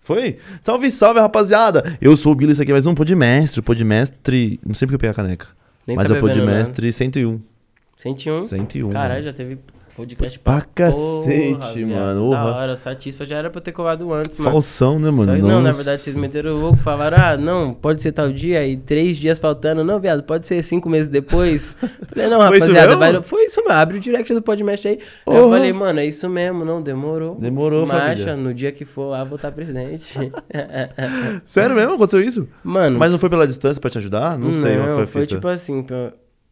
Foi? Salve, salve, rapaziada! Eu sou o Billy, isso aqui é mais um Podmestre. Podmestre. Não sei porque eu peguei a caneca. Nem mas tá é o bebendo Podmestre 101. 101. 101. Caralho, já teve podcast Pra porra, cacete, viado. mano. Da Porra. hora, satisfa já era pra ter colado antes, mano. Falsão, né, mano? Que não, na verdade, vocês meteram o louco, falaram, ah, não, pode ser tal dia, e três dias faltando. Não, viado, pode ser cinco meses depois. Falei, não, Foi rapaziada, vai... foi isso mesmo, abre o direct do podcast aí. Porra. eu falei, mano, é isso mesmo, não, demorou. Demorou, Marcha, família. no dia que for lá, vou estar presente. Sério mesmo? Aconteceu isso? mano, Mas não foi pela distância pra te ajudar? Não, sei, mas foi, foi tipo assim,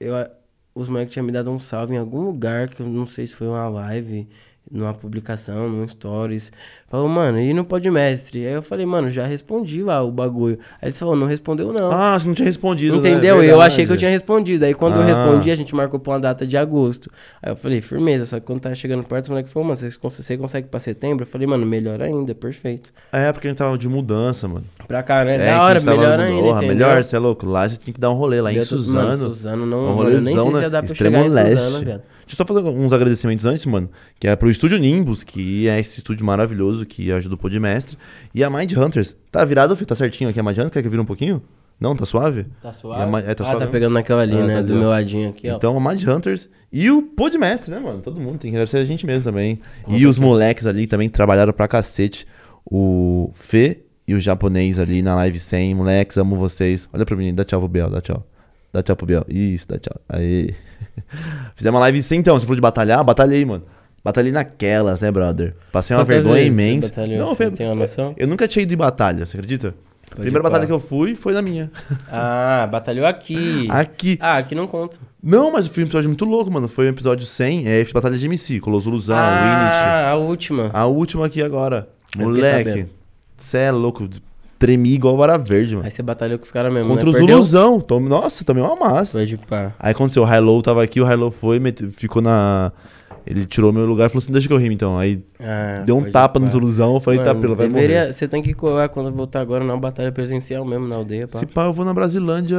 eu, os moleques tinham me dado um salve em algum lugar, que eu não sei se foi uma live, numa publicação, num stories. Falou, mano, e no Podmestre? Aí eu falei, mano, já respondi lá o bagulho. Aí eles falaram, não respondeu não. Ah, você não tinha respondido, né? Entendeu? eu Verdade. achei que eu tinha respondido. Aí quando eu Ah. respondi, a gente marcou pra uma data de agosto. Aí eu falei, firmeza. Só que quando tá chegando perto, o moleque falou, mano, você, cons- você consegue pra setembro? Eu falei, mano, melhor ainda, perfeito. É, porque a gente tava de mudança, mano. Pra cá, né? É, da hora, tava melhor ainda, Porra, melhor, você é louco. Lá você tinha que dar um rolê, lá em Eu tô- Suzano. Mano, Suzano não, Um mano, eu nem sei rolezão, se ia né? dar pra Extremo chegar em leste. Suzano, viado. Deixa eu só fazer uns agradecimentos antes, mano. Que é pro Estúdio Nimbus, que é esse estúdio maravilhoso que ajuda o Podmestre. E a Mind Hunters. Tá virado, filho? Tá certinho aqui a Mind Hunters? Quer que vira um pouquinho? Não, tá suave? Tá a suave? Ma- é, tá ah, suave tá pegando naquela ali, Ah, né? tá do meu ladinho aqui, ó. Então, a Mind Hunters e o Podmestre, né, mano? Todo mundo tem que agradecer a gente mesmo também. Com e os certeza. moleques ali também trabalharam pra cacete. O Fê e o japonês ali na live 100. Moleques, amo vocês. Olha pra mim, dá tchau pro Biel, dá tchau. Dá tchau pro Biel. Isso, dá tchau. Aí. Fizemos uma live 100 então. Você falou de batalhar? Batalhei, mano. Batalhei naquelas, né, brother? Passei uma Quantas vergonha você imensa. batalhou? Não, Você foi- tem uma noção? Eu nunca tinha ido em batalha, você acredita? A primeira batalha que eu fui foi na minha. Ah, batalhou aqui. Aqui. Ah, aqui não conta. Não, mas foi um episódio muito louco, mano. Foi o episódio 100, é, fiz batalha de MC, Colosuluzão, Winit. ah, a última. A última aqui agora. Eu Moleque, sabendo. cê é louco. Tremi igual vara verde, mano. Aí você batalhou com os caras mesmo, Contra né? o Perdeu? Zuluzão. Tome... Nossa, tomei uma massa. Foi de pá. Aí aconteceu, o Hilo tava aqui, o Hilo foi, mete- ficou na. Ele tirou meu lugar e falou assim: deixa que eu rime então. Aí Ah, deu um tapa pá. no Zuluzão, eu falei: tá, Mano, pelo vai deveria, morrer. Você tem que colar quando voltar agora na batalha presencial mesmo, na aldeia, pá. Se pá, eu vou na Brasilândia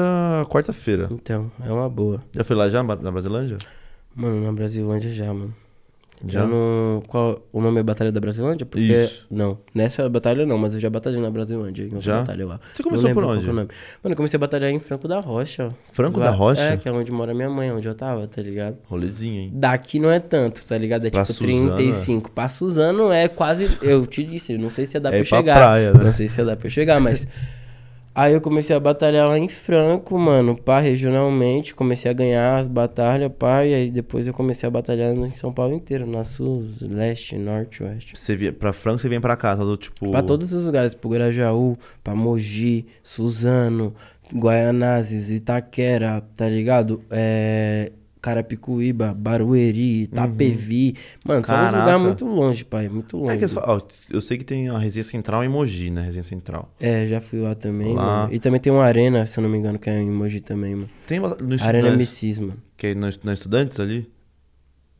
quarta-feira. Então, é uma boa. Já foi lá já, na Brasilândia? Mano, na Brasilândia já, mano. Já? Eu não... Qual... O nome é Batalha da Brasilândia? Porque... Isso. Não, nessa batalha não, mas eu já batalhei na Brasilândia. Em outra Já? batalha lá. Você começou por qual onde? é. Mano, eu comecei a batalhar em Franco da Rocha. Franco Lá- da Rocha? É, que é onde mora minha mãe, onde eu tava, tá ligado? Rolezinho, hein? Daqui não é tanto, tá ligado? É Pra tipo Suzano, 35. Pra Suzano é quase. Eu te disse, não sei se ia dar É pra ir pra chegar. praia, né? Não sei se ia dar pra chegar, mas. Aí eu comecei a batalhar lá em Franco, mano, pá, regionalmente. Comecei a ganhar as batalhas, pá, e aí depois eu comecei a batalhar em São Paulo inteiro, na sul, leste, norte, oeste. Você via, pra Franco, você vem pra cá, todo tipo. Pra todos os lugares, pro Grajaú, pra Mogi, Suzano, Guaianazes, Itaquera, tá ligado? É. Carapicuíba, Barueri, Itapevi. Mano, são uns Uhum. Caraca. lugares muito longe, pai. Muito longe. É que falam- ó, eu sei que tem a resenha central em Mogi, né? Resenha central. É, já fui lá também, Lá. mano. E também tem uma arena, se eu não me engano, que é em Mogi também, mano. Tem no Arena Estudantes, MCs, mano. que é no, na Estudantes ali?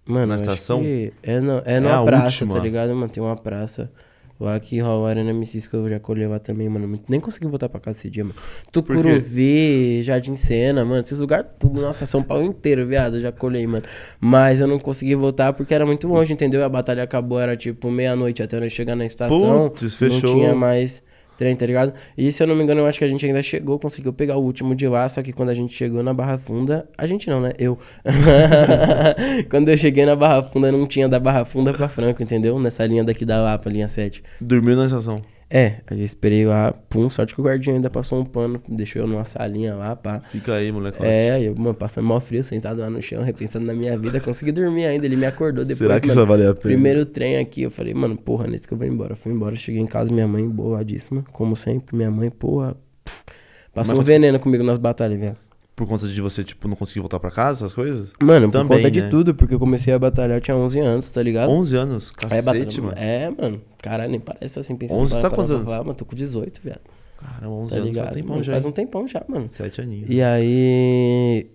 Mano, Na eu estação? É, no, é É numa praça, última. tá ligado, mano? Tem uma praça. Lá que rola a Arena MCs que eu já colhei lá também, mano. Nem consegui voltar pra casa esse dia, mano. Tucuruvi, Jardim Sena, mano. Esses lugares tudo, nossa, São Paulo inteiro, viado. Eu já colhei, mano. Mas eu não consegui voltar porque era muito longe, entendeu? A batalha acabou, era tipo meia-noite até nós chegar na estação. Putz, Não fechou. tinha mais trem, tá ligado? E se eu não me engano, eu acho que a gente ainda chegou, conseguiu pegar o último de lá, só que quando a gente chegou na Barra Funda, a gente não, né? Eu. quando eu cheguei na Barra Funda, não tinha da Barra Funda pra Franco, entendeu? Nessa linha daqui da Lapa, linha 7. Dormiu na estação. É, aí eu esperei lá, pum, sorte que o guardinha ainda passou um pano, deixou eu numa salinha lá, pá. Fica aí, moleque. É, eu, mano, passando mal frio, sentado lá no chão, repensando na minha vida, consegui dormir ainda, ele me acordou depois, Será que isso mano. vai valer a pena? Primeiro trem aqui, eu falei, mano, porra, nesse que eu vou embora. Eu fui embora, cheguei em casa, minha mãe boladíssima, como sempre. Minha mãe, porra, pff, passou Mas um veneno comigo nas batalhas, velho. Por conta de você, tipo, não conseguir voltar pra casa, essas coisas? Mano, por Também, conta de né? tudo, porque eu comecei a batalhar, eu tinha 11 anos, tá ligado? 11 anos, cacete, batalha- mano. É, mano, caralho, nem parece assim, pensando. 11, para- para- quantos anos? para- Mano, tô com 18, viado. Caramba, 11 Tá anos, ligado? faz tempão Mano, já. faz um tempão já, mano. 7 aninhos. E aí.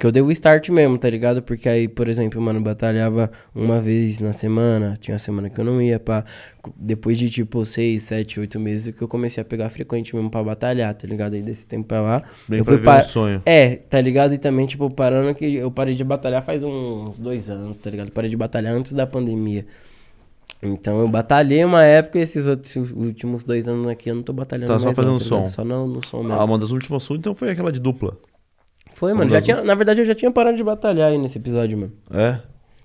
Que eu dei o start mesmo, tá ligado? Porque aí, por exemplo, mano, batalhava uma vez na semana. Tinha uma semana que eu não ia, pá. Depois de tipo seis, sete, oito meses que eu comecei a pegar frequente mesmo pra batalhar, tá ligado? Aí desse tempo pra lá. Bem eu pra fui ver pa- um sonho. É, tá ligado? E também, tipo, parando que eu parei de batalhar faz uns dois anos, tá ligado? Parei de batalhar antes da pandemia. Então eu batalhei uma época e esses outros últimos dois anos aqui eu não tô batalhando Tá só mais fazendo não, tá som. Só no, no som mesmo. Ah, uma das últimas suas, então foi aquela de dupla. Foi, mano. Já tinha, na verdade eu já tinha parado de batalhar aí nesse episódio, mano. É?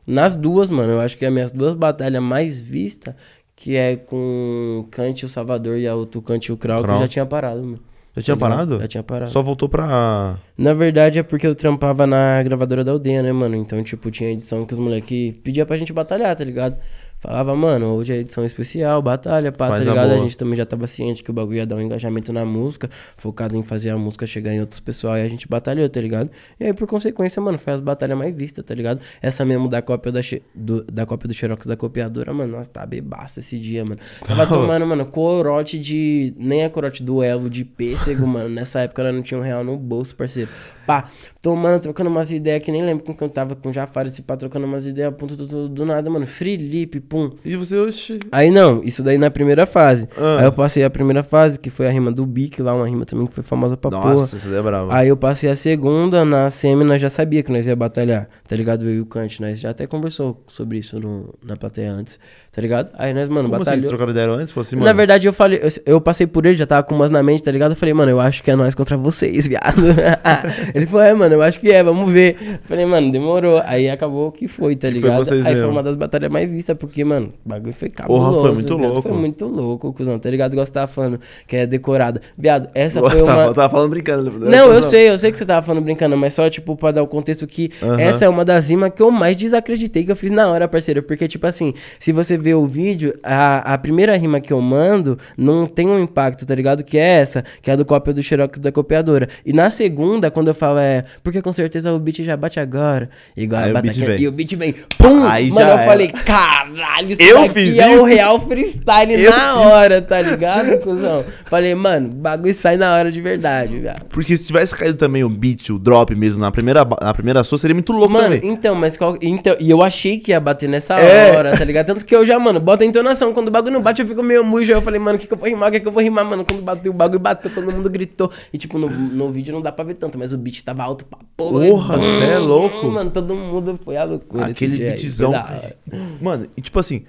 Nas duas, mano, eu acho que as minhas duas batalhas mais vistas, que é com Kant o Salvador e a outra Kant o Krau, que eu já tinha parado, mano. Já tinha Tá parado? Já tinha parado. Só voltou pra. Na verdade é porque eu trampava na gravadora da aldeia, né, mano? Então, tipo, tinha edição que os moleques pediam pra gente batalhar, tá ligado? Falava, mano, hoje é edição especial, batalha, pá, Faz tá a ligado? A, boa. gente também já tava ciente que o bagulho ia dar um engajamento na música, focado em fazer a música chegar em outros pessoal, e a gente batalhou, tá ligado? E aí, por consequência, mano, foi as batalhas mais vistas, tá ligado? Essa mesmo da cópia da, do, da cópia do Xerox da copiadora, mano, nossa, tá bebaça esse dia, mano. Tava tomando, mano, corote de. Nem a corote do Elo de pêssego, mano. Nessa época eu não tinha um real no bolso, parceiro. Pá, tomando, trocando umas ideias que nem lembro com quem eu tava com o Jafar, esse pá, trocando umas ideias, ponto do, do, do nada, mano. Felipe, pum. E você, oxi. Aí não, isso daí na primeira fase. Ah. Aí eu passei a primeira fase, que foi a rima do Bic lá, uma rima também que foi famosa pra porra. Nossa, você é bravo. Aí eu passei a segunda, na semi nós já sabia que nós ia batalhar, tá ligado? Eu e o Kant, nós já até conversou sobre isso no, na plateia antes, tá ligado? Aí nós, mano, Como assim? batalhou. Eles trocaram ideia antes? Falou assim, mano. Na verdade, eu falei, eu, eu passei por ele, já tava com umas na mente, tá ligado? Eu falei, mano, eu acho que é nós contra vocês, viado. ele falou, é, mano, eu acho que é, vamos ver. Eu falei, mano, demorou. Aí acabou que foi, tá Que foi ligado? vocês Aí foi mesmo. uma das batalhas mais vistas, porque, mano, o bagulho foi cabuloso. foi muito viado. louco. Foi muito louco, cuzão, tá ligado? Igual você tava falando, que é decorada. Viado, essa Eu foi tava, uma... tava falando brincando. Não, eu sei, eu sei que você tava falando brincando, mas só, tipo, pra dar o contexto que Aham. essa é uma das rimas que eu mais desacreditei que eu fiz na hora, parceiro. Porque, tipo assim, se você ver o vídeo, a, a primeira rima que eu mando não tem um impacto, tá ligado? Que é essa, que é a do cópia do Xerox da copiadora. E na segunda, quando eu falo é, porque com certeza o beat já bate agora. Igual Aí a e o beat vem, pum! Aí Mano, eu era. falei, caralho, isso Eu fiz é isso? o real freestyle Eu na hora, tá ligado, cuzão? Falei, mano, bagulho sai na hora de verdade, viado. Porque se tivesse caído também o beat, o drop mesmo, na primeira, na primeira sua, seria muito louco Mano, também. então, mas qual. Então, e eu achei que ia bater nessa É. hora, tá ligado? Tanto que eu já, mano, bota a entonação. Quando o bagulho não bate, eu fico meio mujo. Aí eu falei, mano, o que, que eu vou rimar? O que, que eu vou rimar, mano? Quando bateu o bagulho, bateu, todo mundo gritou. E, tipo, no, no vídeo não dá pra ver tanto, mas o beat tava alto pra porra. Porra, E, cê é louco. Mano, todo mundo foi a loucura. Aquele beatzão. Mano, e tipo assim,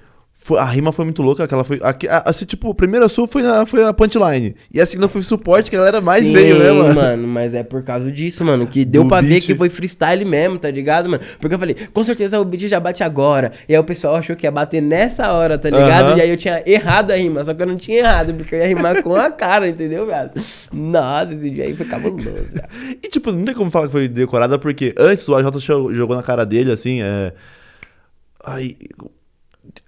foi- a rima foi muito louca, aquela foi. a- assim, tipo, a primeira sua foi, na, foi a punchline. E a segunda foi o suporte, que a galera mais Sim, veio, né, mano? mas é por causa disso, mano, que deu Do pra ver beat. que foi freestyle mesmo, tá ligado, mano? Porque eu falei, com certeza o beat já bate agora. E aí o pessoal achou que ia bater nessa hora, tá ligado? E aí eu tinha errado a rima, só que eu não tinha errado, porque eu ia rimar com a cara, entendeu, viado? Nossa, esse dia aí foi cabuloso, viado. E tipo, não tem como falar que foi decorada, porque antes o AJ jogou na cara dele, assim, é. Ai.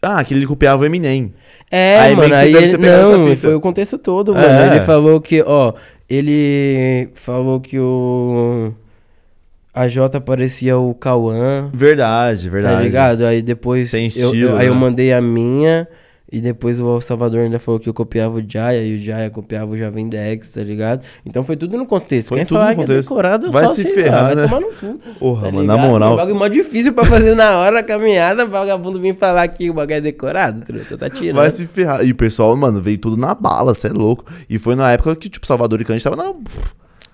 Ah, que ele copiava o Eminem. É, Aí mano, aí ele, não, foi o contexto todo, É. mano. Ele falou que, ó, ele falou que o a J parecia o Cauã, Verdade, verdade. Tá ligado? Aí depois. Tem eu- estilo, eu, aí eu né? mandei a minha. E depois o Salvador ainda falou que eu copiava o Jaya e o Jaya copiava o Jovem Dex, tá ligado? Então foi tudo no contexto. Foi Quem tudo falar no que é contexto. decorado Vai só se ferrar, vai né? tomar no cu. Porra, tá mano, na ligado? moral. É um bagulho mó difícil pra fazer na hora a caminhada, vagabundo vir falar que o bagulho é decorado, truta, tá tirando. Vai se ferrar. E o pessoal, mano, veio tudo na bala, cê é louco. E foi na época que, tipo, Salvador e Cante tava na.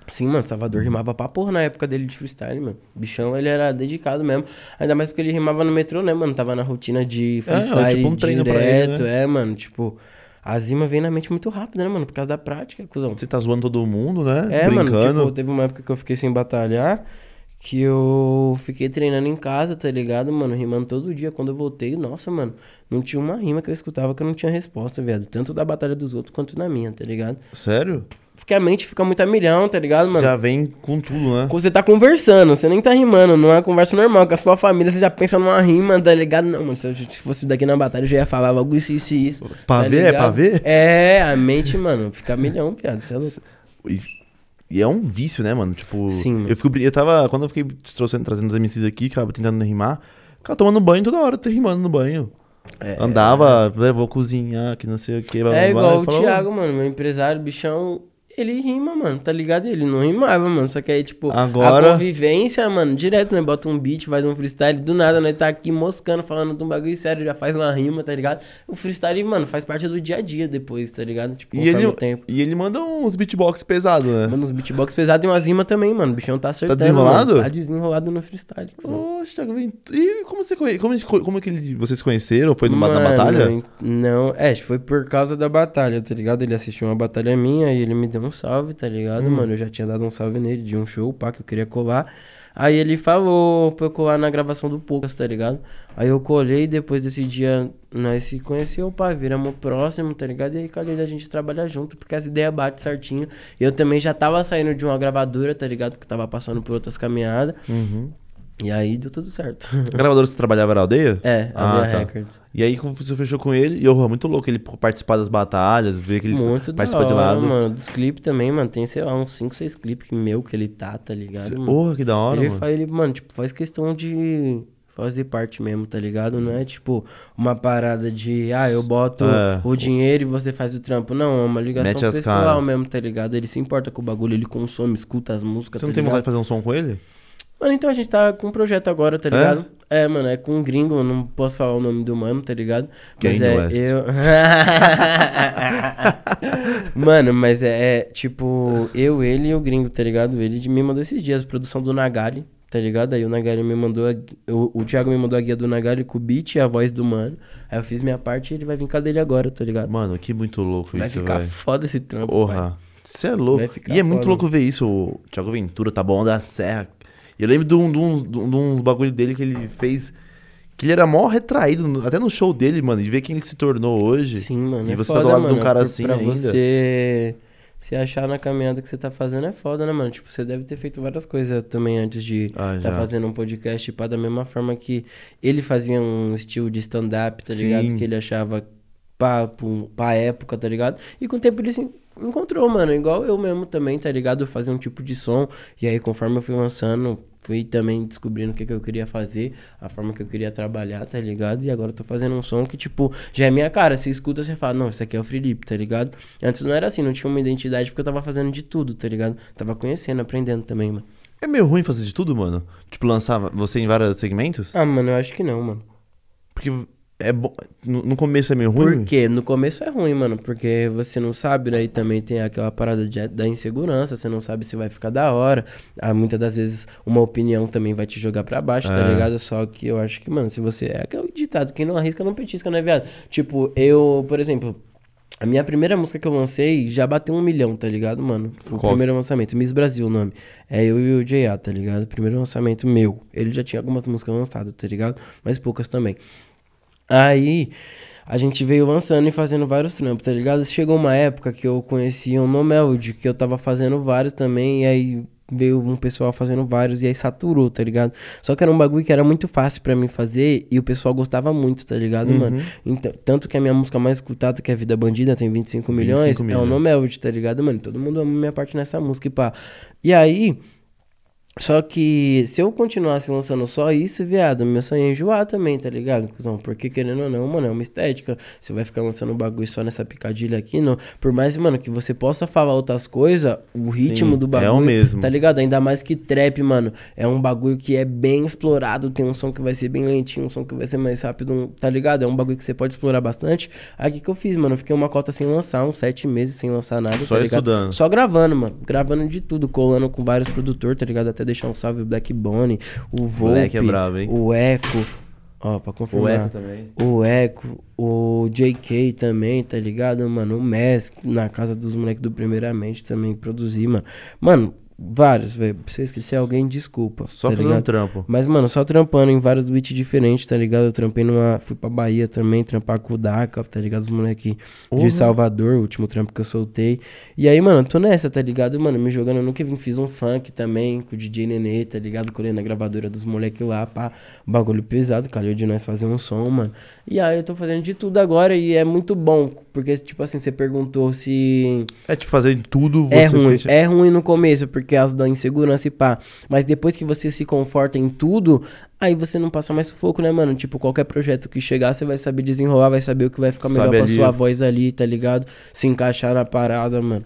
Sim, mano, Salvador rimava pra porra na época dele de freestyle, mano. Bichão, ele era dedicado mesmo. Ainda mais porque ele rimava no metrô, né, mano? Tava na rotina de freestyle tipo um treino direto, ele, é, mano. Tipo, a zima vem na mente muito rápido, né, mano? Por causa da prática, cuzão. Você tá zoando todo mundo, né? É, mano, Brincando. tipo, teve uma época que eu fiquei sem batalhar, que eu fiquei treinando em casa, tá ligado, mano? Rimando todo dia. Quando eu voltei, nossa, mano, não tinha uma rima que eu escutava que eu não tinha resposta, viado. Tanto da batalha dos outros quanto na minha, tá ligado? Sério? Porque a mente fica muito a milhão, tá ligado, mano? Já vem com tudo, né? Quando você tá conversando, você nem tá rimando, não é uma conversa normal. Com a sua família, você já pensa numa rima, tá ligado? Não, mano, se eu se fosse daqui na batalha, eu já ia falar algo isso, isso e isso. Pra tá ver? É ligado? pra ver? É, a mente, mano, fica a milhão, piada. Você é louco. E, e é um vício, né, mano? Tipo, Sim, mano. eu fico. Eu tava. Quando eu fiquei trouxendo, trazendo os MCs aqui, ficava tentando rimar, ficava tomando banho toda hora, tá rimando no banho. Andava, né, vou cozinhar, que não sei o que. blá, É blá, igual o Thiago, mano, meu empresário, bichão. Ele rima, mano, tá ligado? Ele não rimava, mano. Só que aí, tipo, Agora- a convivência, mano, direto, né? Bota um beat, faz um freestyle, do nada, né? Tá aqui moscando, falando de um bagulho sério, já faz uma rima, tá ligado? O freestyle, mano, faz parte do dia a dia depois, tá ligado? Tipo, E ele, tempo. e ele manda uns beatbox pesados, né? Mano, uns beatbox pesados e umas rimas também, mano. O bichão tá acertando. desenrolado? mano. Tá desenrolado no freestyle. cuzão. Poxa, Thiago Ventura. E como, você conhe... como, como é que ele- vocês se conheceram? Foi numa, na Mano, batalha? Não, é, foi por causa da batalha, tá ligado? Ele assistiu uma batalha minha e ele me deu um salve, tá ligado, Hum. mano? Eu já tinha dado um salve nele de um show, pá, que eu queria colar. Aí ele falou pra eu colar na gravação do Poucas, tá ligado? Aí eu colei depois desse dia nós se conheceu, pá, viramos próximo, tá ligado? E aí calhou da gente trabalhar junto, porque as ideias batem certinho. Eu também já tava saindo de uma gravadora, tá ligado? Que tava passando por outras caminhadas. Uhum. E aí deu tudo certo. A gravadora que você trabalhava era aldeia? é, Ah, a tá. Records. E aí você fechou com ele, e eu, muito louco ele participar das batalhas, ver que ele Muito da participa de hora, lado. mano. Dos clipes também, mano. Tem, sei lá, uns 5, 6 clipes meu que ele tá, tá ligado? mano? Porra, que da hora, ele mano. faz, ele, mano, tipo, faz questão de fazer parte mesmo, tá ligado? Não é tipo uma parada de, ah, eu boto É. o dinheiro e você faz o trampo. Não, é uma ligação pessoal caras. mesmo, tá ligado? Ele se importa com o bagulho, ele consome, escuta as músicas, Você tá não tem ligado? vontade de fazer um som com ele? Mano, então a gente tá com um projeto agora, tá É? ligado? É, mano, é com um gringo, eu não posso falar o nome do mano, tá ligado? Mas é West. eu. mano, mas é, é, tipo, eu, ele e o gringo, tá ligado? Ele me mandou esses dias, produção do Nagali, tá ligado? Aí o Nagali me mandou, a o, o Thiago me mandou a guia do Nagali com o beat e a voz do mano. Aí eu fiz minha parte e ele vai vir com a dele agora, tá ligado? Mano, que muito louco vai isso, ficar velho. foda esse trampo. Porra. Você é louco. Vai ficar E é muito foda. louco ver isso. O Thiago Ventura tá bom da serra. E eu lembro de, um, de, um, de um- de uns bagulho dele que ele fez. Que ele era mó retraído, até no show dele, mano, de ver quem ele se tornou hoje. Sim, mano. E é você foda, tá do lado de mano, um cara assim pra ainda. você se achar na caminhada que você tá fazendo é foda, né, mano? Tipo, você deve ter feito várias coisas também antes de Ah, tá fazendo um podcast, pá, da mesma forma que ele fazia um estilo de stand-up, tá ligado? Sim. Que ele achava pra, pra época, tá ligado? E com o tempo ele se encontrou, mano. Igual eu mesmo também, tá ligado? Fazia um tipo de som. E aí, conforme eu fui lançando, fui também descobrindo o que, que eu queria fazer, a forma que eu queria trabalhar, tá ligado? E agora eu tô fazendo um som que, tipo, já é minha cara. Você escuta, você fala, não, isso aqui é o Felipe, tá ligado? Antes não era assim, não tinha uma identidade porque eu tava fazendo de tudo, tá ligado? Tava conhecendo, aprendendo também, mano. É meio ruim fazer de tudo, mano. Tipo, lançar você em vários segmentos? Ah, mano, eu acho que não, mano. Porque é bom. No, no começo é meio ruim. Por quê? No começo é ruim, mano, porque você não sabe, daí também tem aquela parada de- da insegurança, você não sabe se vai ficar da hora. Ah, muitas das vezes uma opinião também vai te jogar pra baixo, tá É. ligado? Só que eu acho que, mano, se você. É aquele ditado, quem não arrisca não petisca, né, viado? Tipo, eu, por exemplo. A minha primeira música que eu lancei já bateu um milhão, tá ligado, mano? Foi o primeiro lançamento. Miss Brasil o nome. É eu e o J.A., tá ligado? Primeiro lançamento meu. Ele já tinha algumas músicas lançadas, tá ligado? Mas poucas também. Aí a gente veio lançando e fazendo vários trampos, tá ligado? Chegou uma época que eu conhecia um No Melody, que eu tava fazendo vários também, e aí veio um pessoal fazendo vários e aí saturou, tá ligado? Só que era um bagulho que era muito fácil pra mim fazer e o pessoal gostava muito, tá ligado, Uhum. mano? Então, tanto que a minha música mais escutada, que é Vida Bandida, tem 25 milhões, 25 é o milhões. No Melody, tá ligado, mano? Todo mundo ama minha parte nessa música e pá. E aí, só que se eu continuasse lançando só isso, viado, meu sonho é enjoar também, tá ligado? cuzão? Porque querendo ou não, mano, é uma estética. Você vai ficar lançando um bagulho só nessa picadilha aqui, não. Por mais, mano, que você possa falar outras coisas, o ritmo Sim, do é bagulho. o mesmo. Tá ligado? Ainda mais que trap, mano. É um bagulho que é bem explorado. Tem um som que vai ser bem lentinho, um som que vai ser mais rápido, tá ligado? É um bagulho que você pode explorar bastante. Aí o que, que eu fiz, mano? Eu fiquei uma cota sem lançar, uns sete meses sem lançar nada. Só tá ligado? estudando. Só gravando, mano. Gravando de tudo, colando com vários produtores, tá ligado? Até deixar um salve o Black Bonnie, o Volpe, Moleque é hein? o Echo. Ó, pra confirmar. também. O Echo, o JK também, tá ligado, mano? O Mask, na casa dos moleques do Primeiramente também produzi, mano. Mano, vários, velho. Se eu esquecer alguém, desculpa. Só tá fazendo um trampo. Mas, mano, só trampando em vários beats diferentes, tá ligado? Eu trampei numa. Fui pra Bahia também, trampar com o Daka, tá ligado? Os moleques Uhum. de Salvador, o último trampo que eu soltei. E aí, mano, tô nessa, tá ligado? Mano, me jogando no que vim, fiz um funk também com o DJ Nenê, tá ligado? Colei na gravadora dos moleques lá, pá. Bagulho pesado, calhou de nós fazer um som, mano. E aí eu tô fazendo de tudo agora e é muito bom. Porque, tipo assim, você perguntou se. É tipo, fazer tudo você É ruim, sente- é ruim no começo, porque causa da insegurança e pá. Mas depois que você se conforta em tudo, aí você não passa mais sufoco, né, mano? Tipo, qualquer projeto que chegar, você vai saber desenrolar, vai saber o que vai ficar melhor Sabe pra ali. sua voz ali, tá ligado? Se encaixar na parada, mano.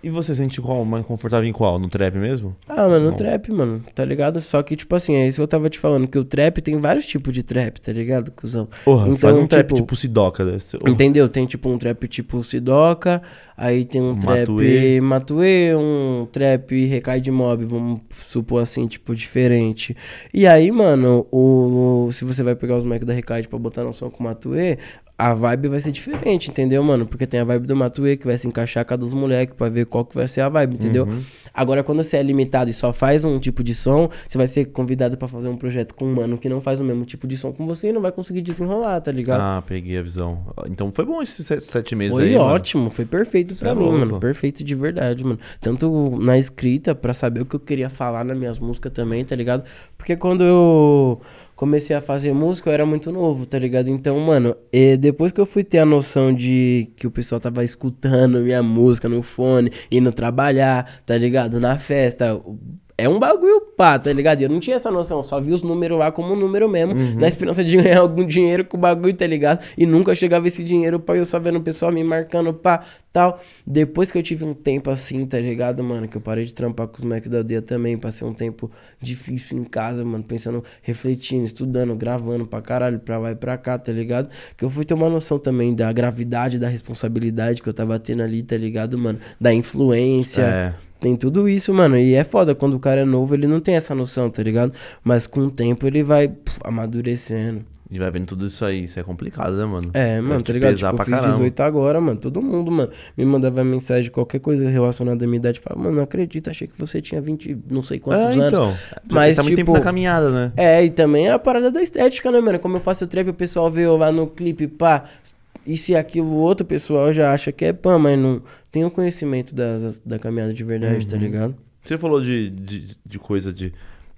E você sente qual? Mais confortável em qual? No trap mesmo? Ah, mano, no Não. trap, mano, tá ligado? Só que, tipo assim, é isso que eu tava te falando, que o trap tem vários tipos de trap, tá ligado, cuzão? Porra, Então, faz um trap tipo- tipo Sidoca. Deve ser... Entendeu? Tem tipo um trap tipo Sidoca, aí tem um trap Matuê. Matuê, um trap Recai de Mob, vamos supor assim, tipo, diferente. E aí, mano, o, se você vai pegar os Mac da Recai pra botar no som com o Matuê, a vibe vai ser diferente, entendeu, mano? Porque tem a vibe do Matuê que vai se encaixar com a dos moleques pra ver qual que vai ser a vibe, entendeu? Uhum. Agora, quando você é limitado e só faz um tipo de som, você vai ser convidado pra fazer um projeto com um mano que não faz o mesmo tipo de som com você e não vai conseguir desenrolar, tá ligado? Ah, peguei a visão. Então foi bom esses sete, sete meses Foi aí, mano. ótimo, foi perfeito pra é mim, louco. mano. Perfeito de verdade, mano. Tanto na escrita, pra saber o que eu queria falar nas minhas músicas também, tá ligado? Porque quando eu comecei a fazer música, eu era muito novo, tá ligado? Então, mano, depois que eu fui ter a noção de que o pessoal tava escutando minha música no fone, indo trabalhar, tá ligado? Na festa. É um bagulho pá, tá ligado? Eu não tinha essa noção, só vi os números lá como um número mesmo, na esperança de ganhar algum dinheiro com o bagulho, tá ligado? E nunca chegava esse dinheiro pra eu só vendo o pessoal me marcando, pá, tal. Depois que eu tive um tempo assim, tá ligado, mano? Que eu parei de trampar com os Mac da Dia também, passei um tempo difícil em casa, mano, pensando, refletindo, estudando, gravando pra caralho, pra lá e pra cá, tá ligado? Que eu fui ter uma noção também da gravidade, da responsabilidade que eu tava tendo ali, tá ligado, mano? Da influência. É. Tem tudo isso, mano. E é foda, quando o cara é novo, ele não tem essa noção, tá ligado? Mas com o tempo ele vai puf, amadurecendo. E vai vendo tudo isso aí. Isso é complicado, né, mano? É, mano, tá ligado? pesar Tipo, eu fiz caramba. 18 agora, mano. Todo mundo, mano, me mandava mensagem, qualquer coisa relacionada à minha idade. Falava, mano, não acredito, achei que você tinha 20, não sei quantos É, anos. então. Mas, tá muito tempo tipo, na caminhada, né? É, e também é a parada da estética, né, mano? Como eu faço trap, o pessoal vê eu lá no clipe, pá, e aquilo, o outro pessoal já acha que é pã, mas não tem o conhecimento das, da caminhada de verdade, Uhum. tá ligado? Você falou de, de, de coisa de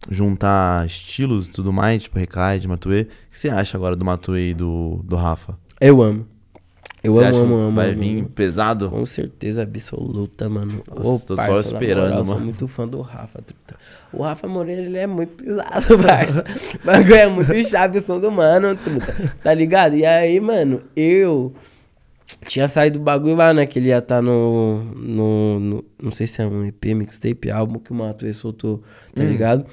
juntar estilos e tudo mais, tipo Recai, de Matuê. O que você acha agora do Matuê e do, do Rafa? Eu amo. Eu você amo, acha amo, amo. vai amo, vir amo. pesado? Com certeza absoluta, mano. Nossa, Ô, tô só parça, na esperando, Sou mano. muito fã do Rafa. O Rafa Moreira, ele é muito pisado, parça. O bagulho é muito chave o som do mano, truta. Tá ligado? E aí, mano, eu tinha saído do bagulho lá, né? Que ele ia estar no, no, no- Não sei se é um EP, mixtape, álbum que o Matuê soltou, tá Hum. ligado?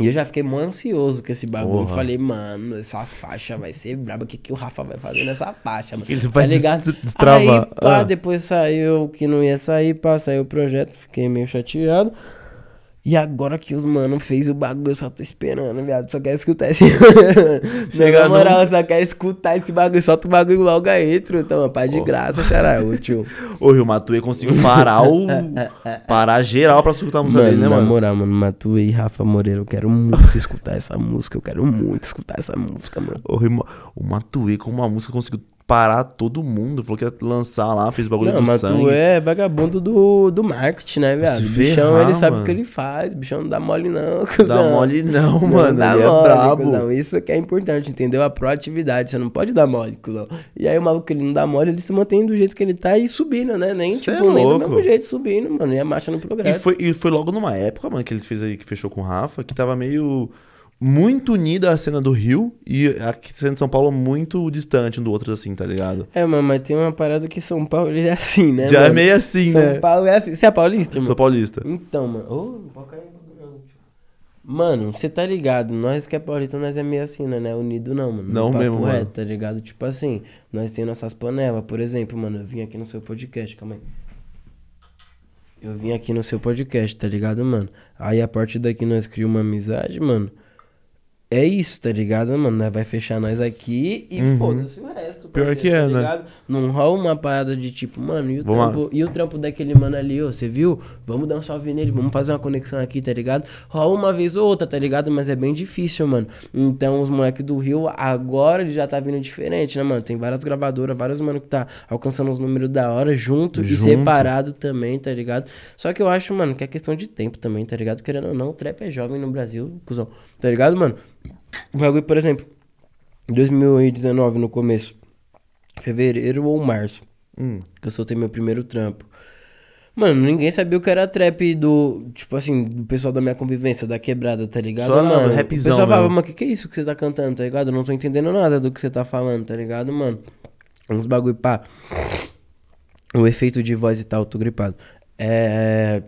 E eu já fiquei mó ansioso com esse bagulho. Porra. Falei, mano, essa faixa vai ser braba. O que, que o Rafa vai fazer nessa faixa, mano? ele vai tá ligado? Aí, pá, Ah. depois saiu que não ia sair, pá, saiu o projeto. Fiquei meio chateado. E agora que os mano fez o bagulho, eu só tô esperando, viado. Só quero escutar esse. Chega Na moral, só quero escutar esse bagulho. Solta o bagulho logo aí, truta, mano. Pá de Ô. graça, caralho, tio. Ô, Rio Matuê conseguiu parar o. parar geral pra escutar a música Mano, dele, né, na mano? moral, mano, Matuê e Rafa Moreira, eu quero muito escutar essa música. Eu quero muito escutar essa música, mano. O, Rio o Matuê com uma música conseguiu parar todo mundo. Falou que ia lançar lá, fez bagulho Não, do mas sangue. tu é vagabundo do, do marketing, né, viado? se O bichão, ele sabe mano. o que ele faz. O bichão não dá mole, não. Dá cuzão. mole não, Não mano. dá ele é mole, brabo. cuzão. Isso que é importante, entendeu? A proatividade. Você não pode dar mole, cuzão. E aí o maluco que ele não dá mole, ele se mantém do jeito que ele tá e subindo, né? Nem, Cê tipo, é nem do mesmo jeito subindo, mano. E a marcha no E progresso. foi, e foi logo numa época, mano, que ele fez aí, que fechou com o Rafa, que tava meio. Muito unida a cena do Rio e a cena de São Paulo muito distante um do outro, assim, tá ligado? É, mano, mas tem uma parada que São Paulo é assim, né? Já é mano? meio assim, São né? Paulo é assim. Você é paulista, Sou mano? paulista. Então, mano. Pode cair tio. Mano, você tá ligado? Nós que é paulista, nós é meio assim, né? Não é unido, não, mano. Não mesmo, mano. reto, tá ligado? Tipo assim, nós temos nossas panelas. Por exemplo, mano, eu vim aqui no seu podcast, calma aí. Eu vim aqui no seu podcast, tá ligado, mano? Aí a partir daqui nós criamos uma amizade, mano. É isso, tá ligado, mano? Nós vai fechar nós aqui e Uhum. foda-se o resto. Pior parceiro, que é, tá né? Não rola uma parada de tipo, mano, e o, Vamos lá. trampo, e o trampo daquele mano ali, ô, você viu? Vamos dar um salve nele, vamos fazer uma conexão aqui, tá ligado? Rola uma vez ou outra, tá ligado? Mas é bem difícil, mano. Então os moleques do Rio, agora ele já tá vindo diferente, né, mano? Tem várias gravadoras, vários mano que tá alcançando os números da hora junto, e Junto. separado também, tá ligado? Só que eu acho, mano, que é questão de tempo também, tá ligado? Querendo ou não, o trap é jovem no Brasil, cuzão. Tá ligado, mano? O bagulho, por exemplo, 2019 no começo, fevereiro ou março, Hum. que eu soltei meu primeiro trampo. Mano, ninguém sabia o que era trap do, tipo assim, do pessoal da minha convivência, da quebrada, tá ligado? Só mano, rapzão o pessoal falava, mesmo. mano, o que que é isso que você tá cantando, tá ligado? Eu não tô entendendo nada do que você tá falando, tá ligado, mano? Uns bagulho, pá. O efeito de voz e tal, tô gripado. É...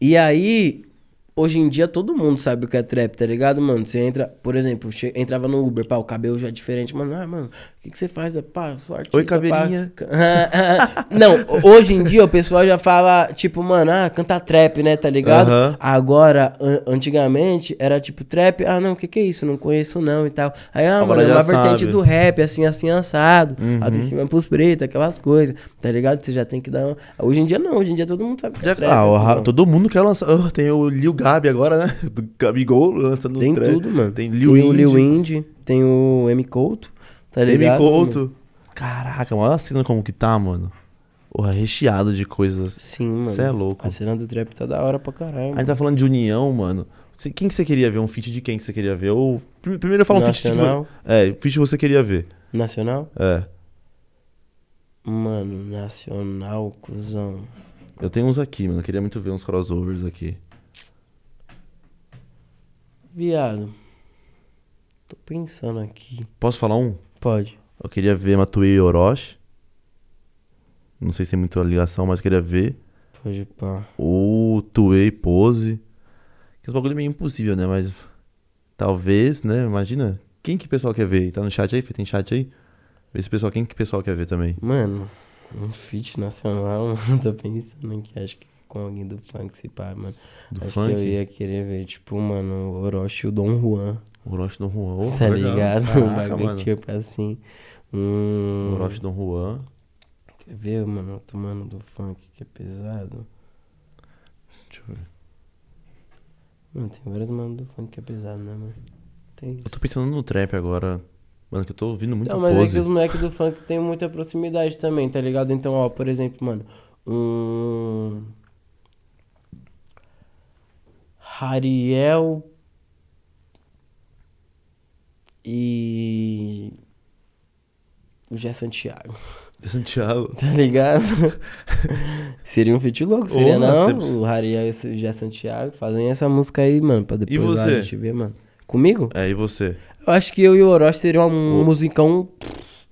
E aí, hoje em dia todo mundo sabe o que é trap, tá ligado, mano? Você entra, por exemplo, entrava no Uber, pá, o cabelo já é diferente, mano. Ah, mano, o que, que você faz? Pá, sou artista. Oi, caveirinha. Não, hoje em dia o pessoal já fala, tipo, mano, ah, canta trap, né, tá ligado? Aham. Agora, an- antigamente, era tipo trap, ah, não, o que que é isso? Não conheço não e tal. Aí, ah, Agora mano, é uma vertente do rap, assim, assim, assado. Uhum. Autoestima pros pretos, aquelas coisas, tá ligado? Você já tem que dar uma... Hoje em dia não, hoje em dia todo mundo sabe que é Já- trap. ah, mano. todo mundo quer lançar. Ah, tem o Lil Gabi agora, né? Do Gabigol lançando Tem tudo, mano. Tem Lil tem o Lil Indy. Tem o M Couto, tá ligado? Couto. Caraca, olha a cena como que tá, mano. Porra, recheado de coisas. Sim, mano. Cê é louco. A cena do trap tá da hora pra caralho. A gente tá falando de união, mano. Cê- quem que você queria ver? Um feat de quem que você queria ver? Ou. prim- Primeiro fala um feat de. Nacional. É, feat você queria ver. Nacional? É. Mano, nacional, cuzão. Eu tenho uns aqui, mano. Eu queria muito ver uns crossovers aqui. Viado. Tô pensando aqui. Posso falar um? Pode. Eu queria ver Matuei e Orochi. Não sei se tem muita ligação, mas queria ver. Pode pá. Ou Tuei Pose. Que esse bagulho é meio impossível, né? Mas. Talvez, né? Imagina. Quem que o pessoal quer ver? Tá no chat aí? Tem chat aí? Vê se o pessoal, quem que o pessoal quer ver também. Mano, um feat nacional, mano, tô pensando aqui, acho que com alguém do funk se pá, mano. Do acho funk. que eu ia querer ver, tipo, mano, Orochi e o Dom Juan, Orochi Dom Juan. Oh, tá legal. ligado? um Caraca, bagulho mano. tipo assim. Um. Orochi Dom Juan. Quer ver, mano, outro mano do funk que é pesado? Deixa eu ver. Mano, tem vários manos do funk que é pesado, né, mano? Tem Eu tô pensando no trap agora. Mano, que eu tô ouvindo muito Não, mas é pose. que os moleques do funk tem muita proximidade também, tá ligado? Então, ó, por exemplo, mano, um. Hariel. E. O Jé Santiago, Santiago. tá ligado? seria um feat louco, seria Ô, não? você- O Hariel e o Jé Santiago fazem essa música aí, mano, pra depois lá você? a gente ver, mano. Comigo? É, e você? Eu acho que eu e o Orochi seria um musicão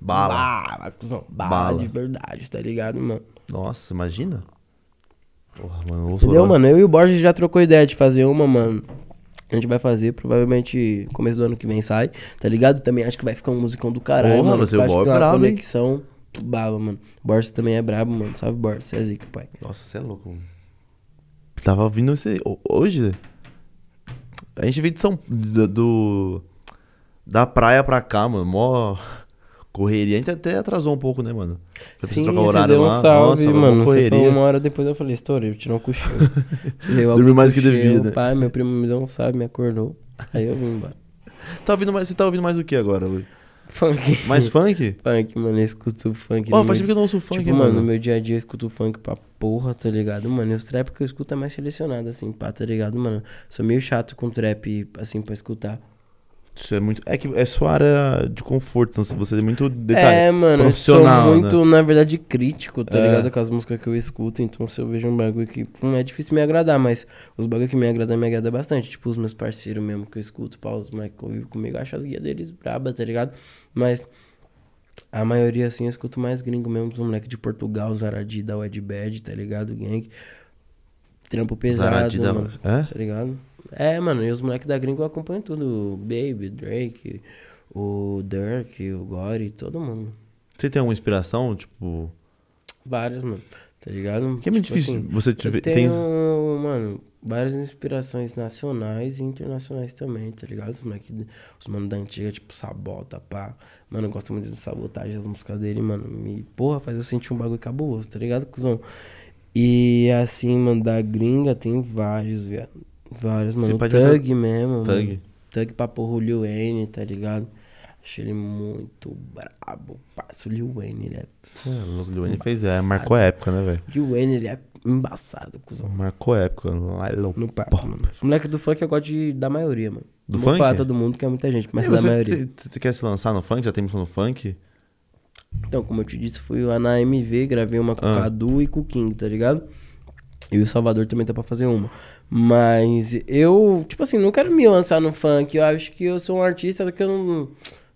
Bala. Bala, cuzão. Bala, Bala. de verdade, tá ligado, mano? Nossa, imagina. Porra, mano. Entendeu, mano? Eu e o Borges já trocou ideia de fazer uma, mano. A gente vai fazer, provavelmente começo do ano que vem sai, tá ligado? Também acho que vai ficar um musicão do caralho, Porra, mano. o Eu acho que é tem uma brabo, hein? conexão bala, mano. Borges também é brabo, mano. Salve, Borges. Você é zica, pai. Nossa, você é louco. mano. Tava ouvindo esse. ho- Hoje. A gente veio de São. Do- da praia pra cá, mano. Mó correria. A gente até atrasou um pouco, né, mano? Pra Sim, trocar você deu um lá. salve, Nossa, mano. Você correria. uma hora depois, eu falei, estourei, vou tirar um cochilo. Dormi mais que cochilo, devia, né? Pai, meu primo me deu um salve, me acordou. Aí eu vim embora. Tá ouvindo mais, você tá ouvindo mais o que agora, Luiz? Funk. Mais funk? Funk, mano, eu escuto funk. Ó, no faz meu- tempo que eu não ouço funk, tipo, mano, no mano. meu dia a dia eu escuto funk pra porra, tá ligado? Mano, e os trap que eu escuto é mais selecionado, assim, pá, tá ligado, mano? Sou meio chato com trap, assim, pra escutar. Isso é muito. É que é sua área de conforto, então você é muito detalhe. é, mano, eu sou profissional, muito, na verdade, crítico, tá É. ligado? Com as músicas que eu escuto, então se eu vejo um bagulho que hum, é difícil me agradar, mas os bagulho que me agradam, me agrada bastante. Tipo, os meus parceiros mesmo que eu escuto, pá, os moleques que convivem comigo, acho as guias deles braba, tá ligado? Mas a maioria, assim, eu escuto mais gringo mesmo, os moleques de Portugal, os Aradi da Wed Bad, tá ligado? Gang. Trampo pesado, Zaradi da- mano, É? tá ligado? É, mano, e os moleques da gringa eu acompanho tudo. O Baby, Drake, o Dirk, o Gory, todo mundo. Você tem alguma inspiração? Tipo. Vários, mano. Tá ligado? Que é muito Tipo difícil. assim, você eu tenho, tem. mano, várias inspirações nacionais e internacionais também, tá ligado? Os moleque, os mano da antiga, tipo, Sabota, pá. Mano, eu gosto muito de sabotagem das músicas dele, mano. Me, porra, faz eu sentir um bagulho cabuloso, tá ligado, cuzão? E assim, mano, da gringa tem vários, viado. Vários, mano. Você O pode Thug mesmo, Thug. mano. Thug pra porra o Lil Wayne, tá ligado? Achei ele muito brabo. Passa o Lil Wayne, ele é. Você é louco, Lil Wayne fez. É, marcou a época, né, velho? Lil Wayne, ele é embaçado, cuzão. Marcou a época. Lá, é. No papo, mano. Os moleques do funk eu gosto de, da maioria, mano. Do Não funk? falar todo mundo, que é muita gente, mas E da você, maioria. você- você quer se lançar no funk? Já tem música no funk? Então, como eu te disse, fui lá na MV, gravei uma com o Ah. Cadu e com o King, tá ligado? E o Salvador também tá pra fazer uma. Mas eu, tipo assim, não quero me lançar no funk. Eu acho que eu sou um artista que eu não,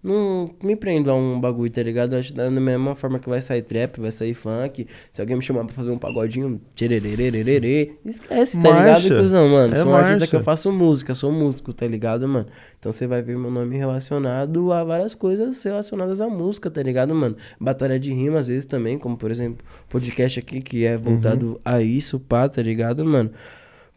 não me prendo a um bagulho, tá ligado? Eu acho que da mesma forma que vai sair trap, vai sair funk. Se alguém me chamar pra fazer um pagodinho, tcherererererê, esquece, tá Marcha. ligado, cuzão, mano? É sou um artista que eu faço música, sou músico, tá ligado, mano? Então você vai ver meu nome relacionado a várias coisas relacionadas à música, tá ligado, mano? Batalha de rima, às vezes também, como por exemplo, podcast aqui que é voltado Uhum. a isso, pá, tá ligado, mano?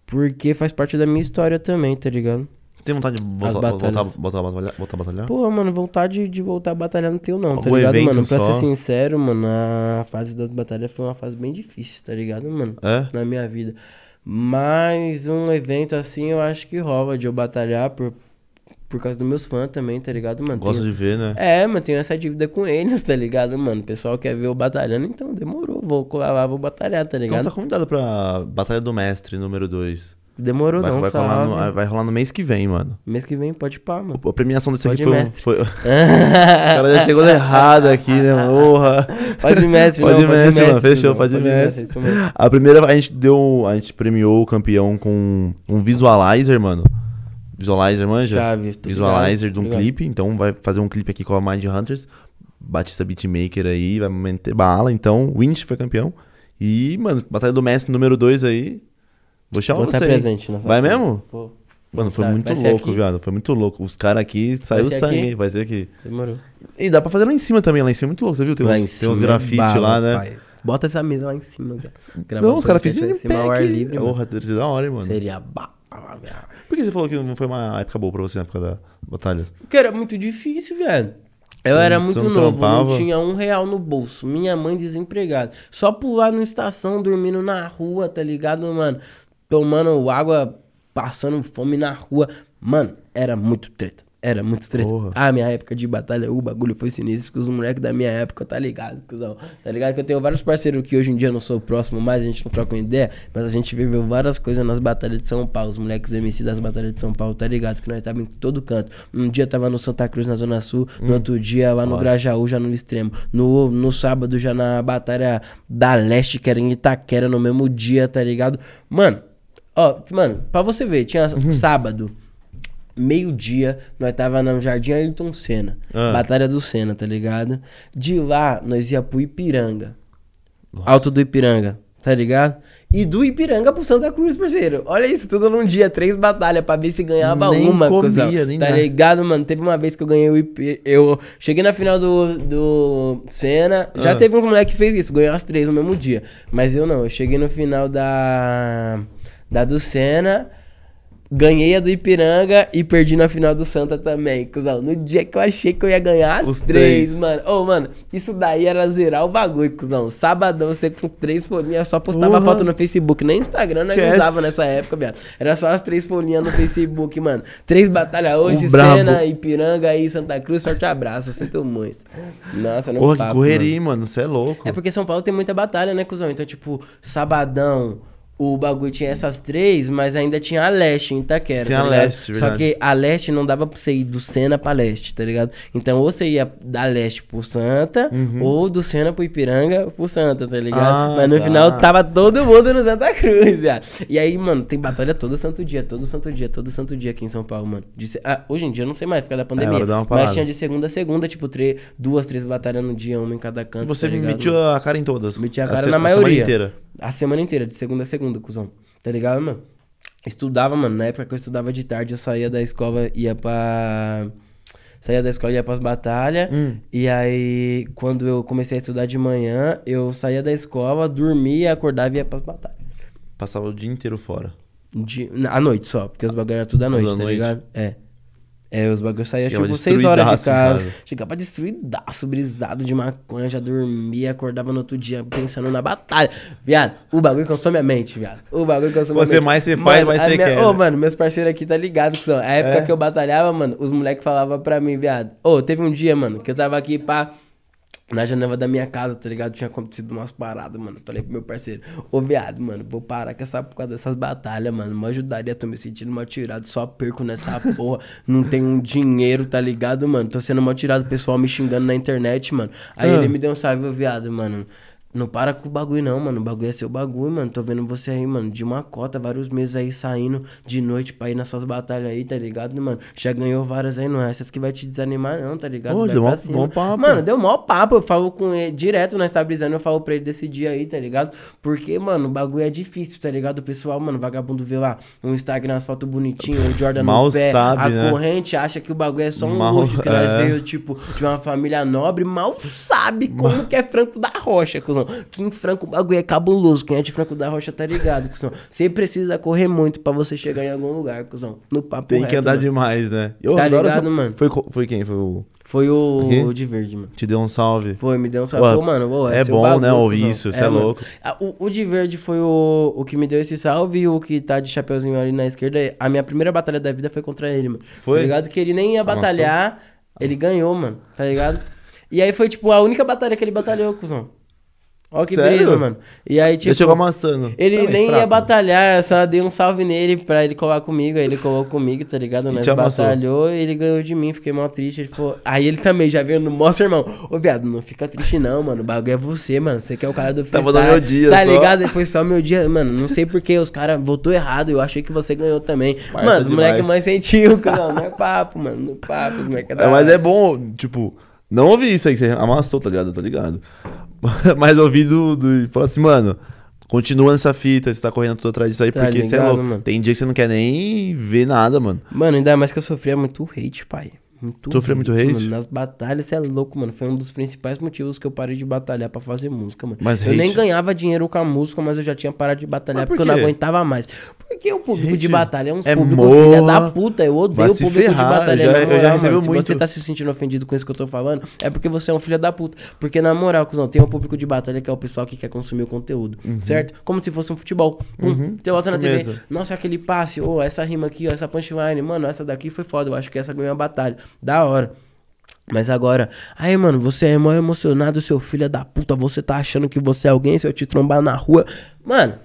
Porque faz parte da minha história também, tá ligado? Tem vontade de voltar, voltar, voltar, a batalhar, voltar a batalhar? Porra, mano, vontade de voltar a batalhar não tenho não, tá ligado, mano? Pra só? ser sincero, mano, a fase das batalhas foi uma fase bem difícil, tá ligado, mano? É? Na minha vida. Mas um evento assim eu acho que rola de eu batalhar por, por causa dos meus fãs também, tá ligado, mano? Gosto Tenho- de ver, né? É, mano, tenho essa dívida com eles, tá ligado, mano? O pessoal quer ver eu batalhando, então demorou. Vou colar lá, vou batalhar, tá Então ligado? você tá convidado pra Batalha do Mestre número 2. Demorou Vai, não, vai, rolar no, vai rolar no mês que vem, mano. Mês que vem pode pá, mano. A premiação desse aqui Pode foi, um- mestre. foi. o cara já chegou errado aqui, né? Porra. Pode mestre, Pode não, mestre, mano. Fechou, não, pode mestre. isso mesmo. A primeira a gente deu. A gente premiou o campeão com um visualizer, mano. Visualizer, manja? Chave, Visualizer ligado, de um ligado. clipe. Então vai fazer um clipe aqui com a Mind Hunters. Batista Beatmaker aí, vai meter bala. Então, o Winch foi campeão. E, mano, Batalha do Mestre número 2 aí. Vou chamar Vou você. presente nessa Vai mesmo? Pô, Mano, foi muito louco, viado. Foi muito louco. Os caras aqui saiu sangue, aqui? Vai ser aqui. demorou. E dá pra fazer lá em cima também. Lá em cima é muito louco, você viu? Tem, Lá uns, tem uns é grafite bala, lá, né? pai. Bota essa mesa lá em cima. Gravar Não, os caras fizeram em pé. Porra, seria da hora, hein, mano. Seria bala. Por que você falou que não foi uma época boa pra você na época da batalha? Porque era muito difícil, velho. Eu Você era muito não novo, trampava? não tinha um real no bolso. Minha mãe desempregada. Só pular no estação, dormindo na rua, tá ligado, mano? Tomando água, passando fome na rua. Mano, era muito treta. Era muito treta. Porra. A minha época de batalha, o bagulho foi sinistro. Que os moleques da minha época, tá ligado, cuzão? Tá ligado? Que eu tenho vários parceiros que hoje em dia não sou próximo mais, a gente não troca uma ideia. Mas a gente viveu várias coisas nas batalhas de São Paulo. Os moleques MC das batalhas de São Paulo, tá ligado? Que nós tava em todo canto. Um dia tava no Santa Cruz, na Zona Sul. No outro dia lá no Nossa. Grajaú, já no extremo. No, no sábado, já na batalha da Leste, que era em Itaquera, no mesmo dia, tá ligado? Mano, ó, mano, pra você ver, tinha sábado. Meio-dia, nós tava no Jardim Ayrton Senna. Ah. Batalha do Senna, tá ligado? De lá, nós ia pro Ipiranga. Alto do Ipiranga, tá ligado? E do Ipiranga pro Santa Cruz, parceiro. Olha isso, tudo num dia, três batalhas pra ver se ganhava Nem uma, comia, cuzão. nem Tá nada. ligado, mano? Teve uma vez que eu ganhei o IP. Eu cheguei na final do, do Senna. Já Ah. teve uns moleques que fez isso, ganhou as três no mesmo dia. Mas eu não, eu cheguei no final da. Da do Senna. Ganhei a do Ipiranga e perdi na final do Santa também, cuzão. No dia que eu achei que eu ia ganhar as Os três, três. mano. Ô, mano, isso daí era zerar o bagulho, cuzão. Sabadão, você com três folhinhas, só postava Porra. foto no Facebook. Nem Instagram nós não Esquece. usava nessa época, viado. Era só as três folhinhas no Facebook, mano. Três batalhas hoje, brabo. Senna, Ipiranga e Santa Cruz. Sorte e abraço, eu sinto muito. Nossa, não Porra, que papo, correria, mano. hein, mano. Você é louco. É porque São Paulo tem muita batalha, né, cuzão? Então, tipo, sabadão, o bagulho tinha essas três, mas ainda tinha a leste em Itaquera. Tinha tá a leste, Só verdade. que a leste não dava pra você ir do Sena pra leste, tá ligado? Então, ou você ia da leste pro Santa, ou do Sena pro Ipiranga pro Santa, tá ligado? Uhum. Ah, mas no tá. final tava todo mundo no Santa Cruz, viado. E aí, mano, tem batalha todo santo dia, todo santo dia, todo santo dia aqui em São Paulo, mano. Se- ah, hoje em dia eu não sei mais, por causa da pandemia. agora dá uma mas tinha de segunda a segunda, tipo, três, duas, três batalhas no dia, uma em cada canto. Você tá ligado? metiu a cara em todas. Meti a cara se- na semana maioria. inteira. A semana inteira, de segunda a segunda, cuzão. Tá ligado, mano? Estudava, mano. Na época que eu estudava de tarde, eu saía da escola, ia pra. Saía da escola e ia pras batalhas. Hum. E aí, quando eu comecei a estudar de manhã, eu saía da escola, dormia, acordava e ia pras batalhas. Passava o dia inteiro fora. De, à noite só, porque os bagulho era tudo à noite, à tá noite. ligado? É. É, os bagulhos saíam tipo 6 horas de casa. casa. Chegava destruidaço, brisado de maconha, já dormia, acordava no outro dia pensando na batalha. Viado, o bagulho consome a mente, viado. O bagulho consome a Quanto mente. mais você faz, mais a você quer, Ô, né? mano, meus parceiros aqui tá ligado que são. A época É? que eu batalhava, mano, os moleques falavam pra mim, viado. Ô, teve um dia, mano, que eu tava aqui pra. Na janela da minha casa, tá ligado? Tinha acontecido umas paradas, mano. Falei pro meu parceiro, ô viado, mano, vou parar com essa por causa dessas batalhas, mano. Me ajudaria, tô me sentindo mal tirado, só perco nessa porra. Não tenho um dinheiro, tá ligado, mano? Tô sendo mal tirado, o pessoal me xingando na internet, mano. Aí Ah. ele me deu um salve, ô viado, mano. Não para com o bagulho, não, mano. O bagulho é seu bagulho, mano. Tô vendo você aí, mano, de uma cota, vários meses aí saindo de noite pra ir nas suas batalhas aí, tá ligado, mano? Já ganhou várias aí, não é essas que vai te desanimar, não, tá ligado? Ô, Vai deu mó- bom papo. Mano, deu mó papo. Eu falo com ele direto, nós tá brisando, eu falo pra ele desse dia aí, tá ligado? Porque, mano, o bagulho é difícil, tá ligado? O pessoal, mano, vagabundo vê lá no Instagram as fotos bonitinhas, o Jordan Mal no pé, sabe, a né? corrente, acha que o bagulho é só um Mal- luxo, que nós é. veio, tipo, de uma família nobre, mal sabe como que é Franco da Rocha, cuzão. Que em Franco o bagulho é cabuloso. Quem é de Franco da Rocha tá ligado, cuzão. Você precisa correr muito pra você chegar em algum lugar, cuzão. No papo Tem reto, que andar mano. demais, né? E, ô, Tá ligado, foi, mano? Foi, foi quem? Foi o. Foi o, o de verde, mano. Te deu um salve. Foi, me deu um salve. Ué, Pô, mano, ô, é seu bom, bagulho, né, ouvir cuzão. isso, cê é mano. louco. Ah, O, o de verde foi o, o que me deu esse salve e o que tá de chapeuzinho ali na esquerda. A minha primeira batalha da vida foi contra ele, mano. Foi? Tá ligado? Que ele nem ia batalhar, ele ganhou, mano. Tá ligado? E aí foi, tipo, a única batalha que ele batalhou, cuzão. Ó que Sério? brisa, mano. E aí, tipo... Ele chegou amassando. Ele Também, nem ia fraco. batalhar, eu só dei um salve nele pra ele colar comigo. Aí ele colou comigo, tá ligado? Nós batalhou e ele ganhou de mim, fiquei mal triste. Ele falou... Aí ele também já veio no mostra, irmão. Ô, viado, não fica triste não, mano. O bagulho é você, mano. Você que é o cara do Tava freestyle. no meu dia Tá só. ligado? Foi só meu dia, mano. Não sei porque os caras votou errado. Eu achei que você ganhou também. Parça mano, os moleque demais. mais sentiu, cara. Não é papo, mano. No papo, os moleque é É, mas é bom, tipo, não ouvi isso aí que você amassou, tá ligado? Eu tô ligado. Mas ouvi do, do. e Fala assim, mano, continua nessa fita, você tá correndo tudo atrás disso aí, Tá porque você é ligado, louco. mano? Tem dia que você não quer nem ver nada, mano. Mano, ainda mais que eu sofria muito hate, pai. Muito Sofria muito hate? Mano, nas batalhas, você é louco, mano. Foi um dos principais motivos que eu parei de batalhar pra fazer música, mano. Mas eu hate- nem ganhava dinheiro com a música, mas eu já tinha parado de batalhar por porque eu não aguentava mais. Porque o público Hate de batalha é uns é público morra, filha da puta. Eu odeio o público ferrar, de batalha. já- na eu já moral, mano, Se muito. você tá se sentindo ofendido com isso que eu tô falando, é porque você é um filho da puta. Porque na moral, cuzão, tem um público de batalha que é o pessoal que quer consumir o conteúdo, certo? Como se fosse um futebol. Pum, Você volta na TV, Uhum. Nossa, aquele passe, ô, essa rima aqui, ó, essa punchline, mano, essa daqui foi foda, eu acho que essa ganhou a batalha. Da hora. Mas agora, aí, mano, você é mó emocionado, seu filho da puta, você tá achando que você é alguém, se eu te trombar na rua. Mano,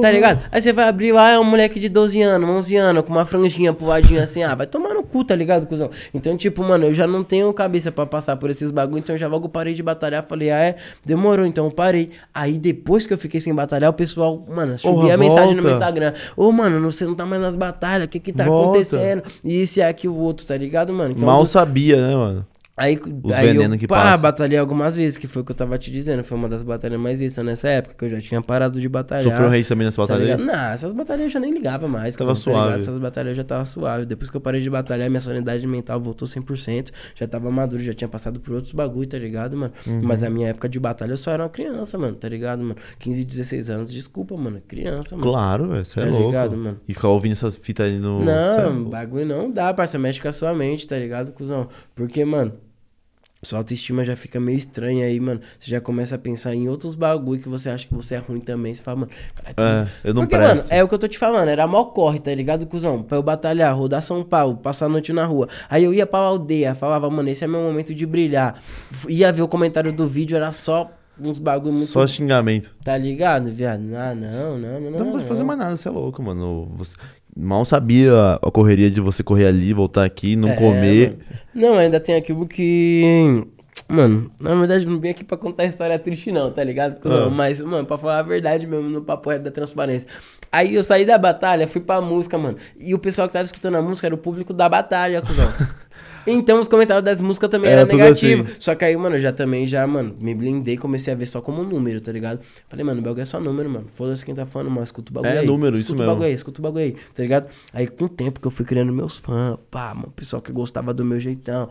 tá ligado? Aí você vai abrir lá, é um moleque de 12 anos, 11 anos, com uma franjinha pro ladinho assim, ah, vai tomar no cu, tá ligado, cuzão? Então, tipo, mano, eu já não tenho cabeça pra passar por esses bagulho, então eu já logo parei de batalhar, falei, ah, é, demorou, então eu parei. Aí depois que eu fiquei sem batalhar, o pessoal, mano, subia Porra, a mensagem no meu. Instagram, ô, mano, você não tá mais nas batalhas, o que que tá Volta. acontecendo? E isso e aquilo, outro, tá ligado, mano? Então, Mal sabia, né, mano? Aí, Os aí eu, que pá, passa. batalhei algumas vezes, que foi o que eu tava te dizendo. Foi uma das batalhas mais vistas nessa época, que eu já tinha parado de batalhar. Sofreu hate também nessa Tá batalha ligado? Não, essas batalhas eu já nem ligava mais. Tava tá suave. Essas batalhas eu já tava suave. Depois que eu parei de batalhar, minha sanidade mental voltou 100%. Já tava maduro, já tinha passado por outros bagulho, tá ligado, mano? Uhum. Mas a minha época de batalha eu só era uma criança, mano, tá ligado, mano? 15, 16 anos, desculpa, mano. Criança, mano. Claro, velho, você é Tá louco. ligado, mano? E ficar ouvindo essas fitas aí no. é Não, louco. bagulho não dá, parça. Mexe com a sua mente, tá ligado, cuzão? Porque, mano, sua autoestima já fica meio estranha aí, mano. Você já começa a pensar em outros bagulho que você acha que você é ruim também. Você fala, mano, cara, É, eu não Porque, presto. mano, é o que eu tô te falando, era mó corre, tá ligado, cuzão? Pra eu batalhar, rodar São Paulo, passar a noite na rua. Aí eu ia pra aldeia, falava, mano, esse é meu momento de brilhar. Ia ver o comentário do vídeo, era só uns bagulho muito. Só xingamento. Tá ligado, viado? Ah, não, não, não, não. Não, não pode fazer não. mais nada, você é louco, mano. Você... Mal sabia a correria de você correr ali, voltar aqui, não É, comer. mano. Não, ainda tem aquilo que. Mano, na verdade não vim aqui pra contar história triste, não, tá ligado? Ah. Mas, mano, pra falar a verdade mesmo, no papo reto da transparência. Aí eu saí da batalha, fui pra música, mano. E o pessoal que tava escutando a música era o público da batalha, cuzão. Então os comentários das músicas também Era eram tudo negativos. assim. Só que aí, mano, eu já também, já, mano, me blindei, comecei a ver só como número, tá ligado? Falei, mano, o bagulho é só número, mano. Foda-se quem tá falando, mas escuta o bagulho É aí. número, escuta isso o mesmo. bagulho aí, escuta o bagulho aí, tá ligado? Aí com o tempo que eu fui criando meus fãs, pá, mano, pessoal que gostava do meu jeitão,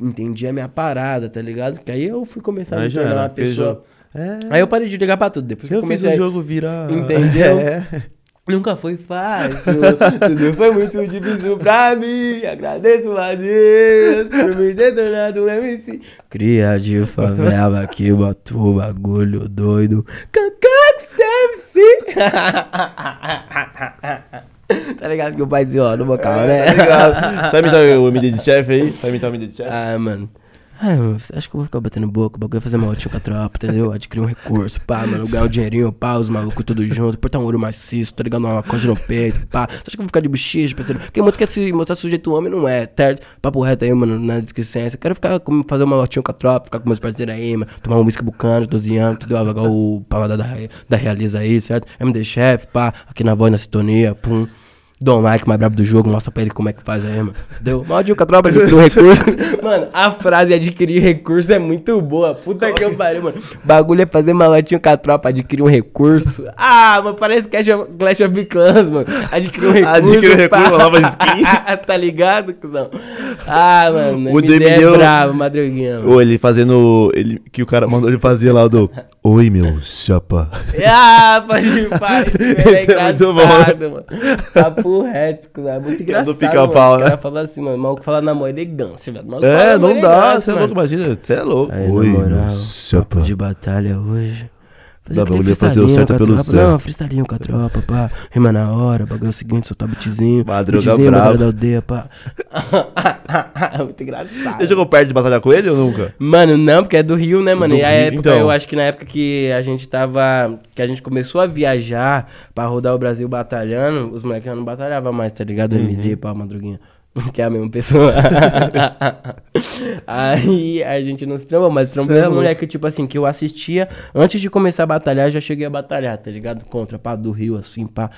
entendia a minha parada, tá ligado? Que aí eu fui começar a me tornar era, uma pessoa... É, Aí eu parei de ligar pra tudo, depois que eu eu fiz comecei o jogo virar. Entendeu? É. Nunca foi fácil, tudo foi muito difícil pra mim. Agradeço a Deus por me ter tornado um MC. Cria de favela que bota o bagulho doido. Cacax MC. tá ligado que o pai dizia, ó, no bocal, né? Tá ligado? Sabe imitar o MD de chefe aí? Sabe imitar o MD de chefe? Ah, mano. Ah, acho que eu vou ficar batendo boca, o bagulho é fazer uma ótima com a tropa, entendeu? Adquirir um recurso, pá, mano, ganhar um dinheirinho, pá, os malucos tudo junto, portar um ouro maciço, tá ligado? Uma coisa no peito, pá. Acha que eu vou ficar de bochicha, parceiro? Porque muito quer se mostrar sujeito homem, não é, certo? Papo reto aí, mano, na descrição. Eu quero ficar, fazer uma ótima com a tropa, ficar com meus parceiros aí, mano, tomar um whisky bucano, 12 anos, entendeu? Jogar o pavada da, da Realiza aí, certo? MD Chef, pá, aqui na voz, na sintonia, pum. Dom Mike, mais brabo do jogo, mostra pra ele como é que faz aí, mano. Deu? Mal dica, tropa, adquirir um recurso. mano, a frase adquirir recurso é muito boa. Puta que eu pariu, mano. Bagulho é fazer malotinho com a tropa, adquirir um recurso. Ah, mano, parece Clash of, Clash of Clans, mano. Adquirir um recurso. Adquirir um recurso, uma nova skin. tá ligado, cuzão? Ah, mano, O MD é bravo, madruguinha, mano. Ou ele fazendo. Ele, que o cara mandou ele fazer lá o do. Oi, meu chapa. Ah, pode ir, meme é é muito bom. engraçado, mano. Papo reto. É muito engraçado. pica-pau, mano. O cara né? fala assim, mano. O maluco fala na mão elegância, velho. Maluco É, não dá. Você é louco, imagina. Você é louco. Aí, Oi, na moral, papo de batalha hoje. Fazer bagulho é fazer o certo com a pelo certo. Não, freestylinho com a tropa, pá. Rima na hora, bagulho é o seguinte, soltar beatzinho. Madruga beatzinho, batalha da aldeia, pá. Muito engraçado. Você jogou perto de batalhar com ele ou nunca? Mano, não, porque é do Rio, né, mano? Do e a Rio, época, então. eu acho que na época que a gente tava. Que a gente começou a viajar pra rodar o Brasil batalhando, os moleques já não batalhavam mais, tá ligado? Uhum. MD, pá, madruguinha. Que é a mesma pessoa. Aí a gente não se trombou, mas trombou é os louco. moleques, tipo assim, que eu assistia. Antes de começar a batalhar, já cheguei a batalhar, tá ligado? Contra, pá, do Rio, assim, pá.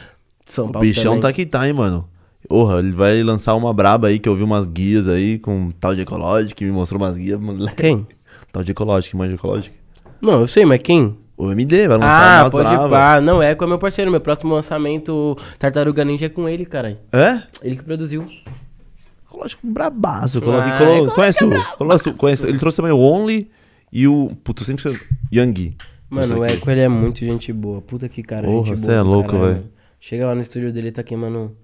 São O Paulo. bichão também. tá que tá, hein, mano. Porra, ele vai lançar uma braba aí que eu vi umas guias aí com tal de ecológico, que me mostrou umas guias, moleque. Quem? Tal de ecológico, manja ecológico. Não, eu sei, mas quem? O MD vai lançar Ah, uma pode brava. pá. Não, é com o meu parceiro. Meu próximo lançamento, Tartaruga Ninja, é com ele, caralho. É? Ele que produziu. Ecológico bravaço. Colo- Ah, colo- ecológico conhece o. Conhece, conhece, ele trouxe também o Only e o. Puto, sempre esqueço- Yang. Mano, o. Eco, ele é muito gente boa. Puta que cara, Porra, gente boa. é do louco, velho. Chega lá no estúdio dele, tá queimando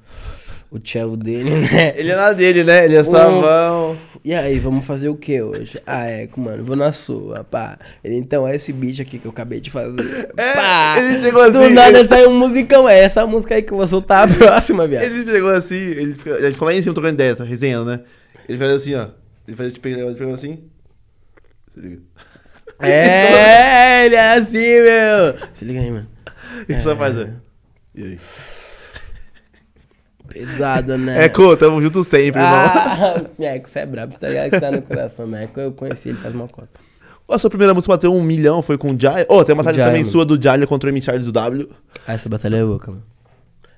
o cello dele, né? Ele é na dele, né? Ele é savão. E aí, vamos fazer o que hoje? Ah, Eco, mano, vou na sua, pá. Ele, então, é esse beat aqui que eu acabei de fazer. pá. ele chegou Do assim, nada ele- saiu um musicão. É essa música aí que eu vou soltar a próxima, viado. Ele pegou assim, ele fica, a gente ficou lá em cima trocando ideia, tá resenhando, né? Ele faz assim, ó. Ele faz tipo, ele pegou assim. Se liga. É, ele é assim, meu. Se liga aí, mano. Ele só faz, ó. E aí? Pesado, né? Eco, tamo junto sempre, irmão. Ah, Eco, você é brabo, tá ligado que tá no coração, né? Eco, eu conheci ele faz uma cota. A sua primeira música bateu um milhão, foi com o Jai. Oh, tem uma batalha Jai, também mano. sua do Jai contra o M. Charles do W. Ah, essa batalha é louca, mano.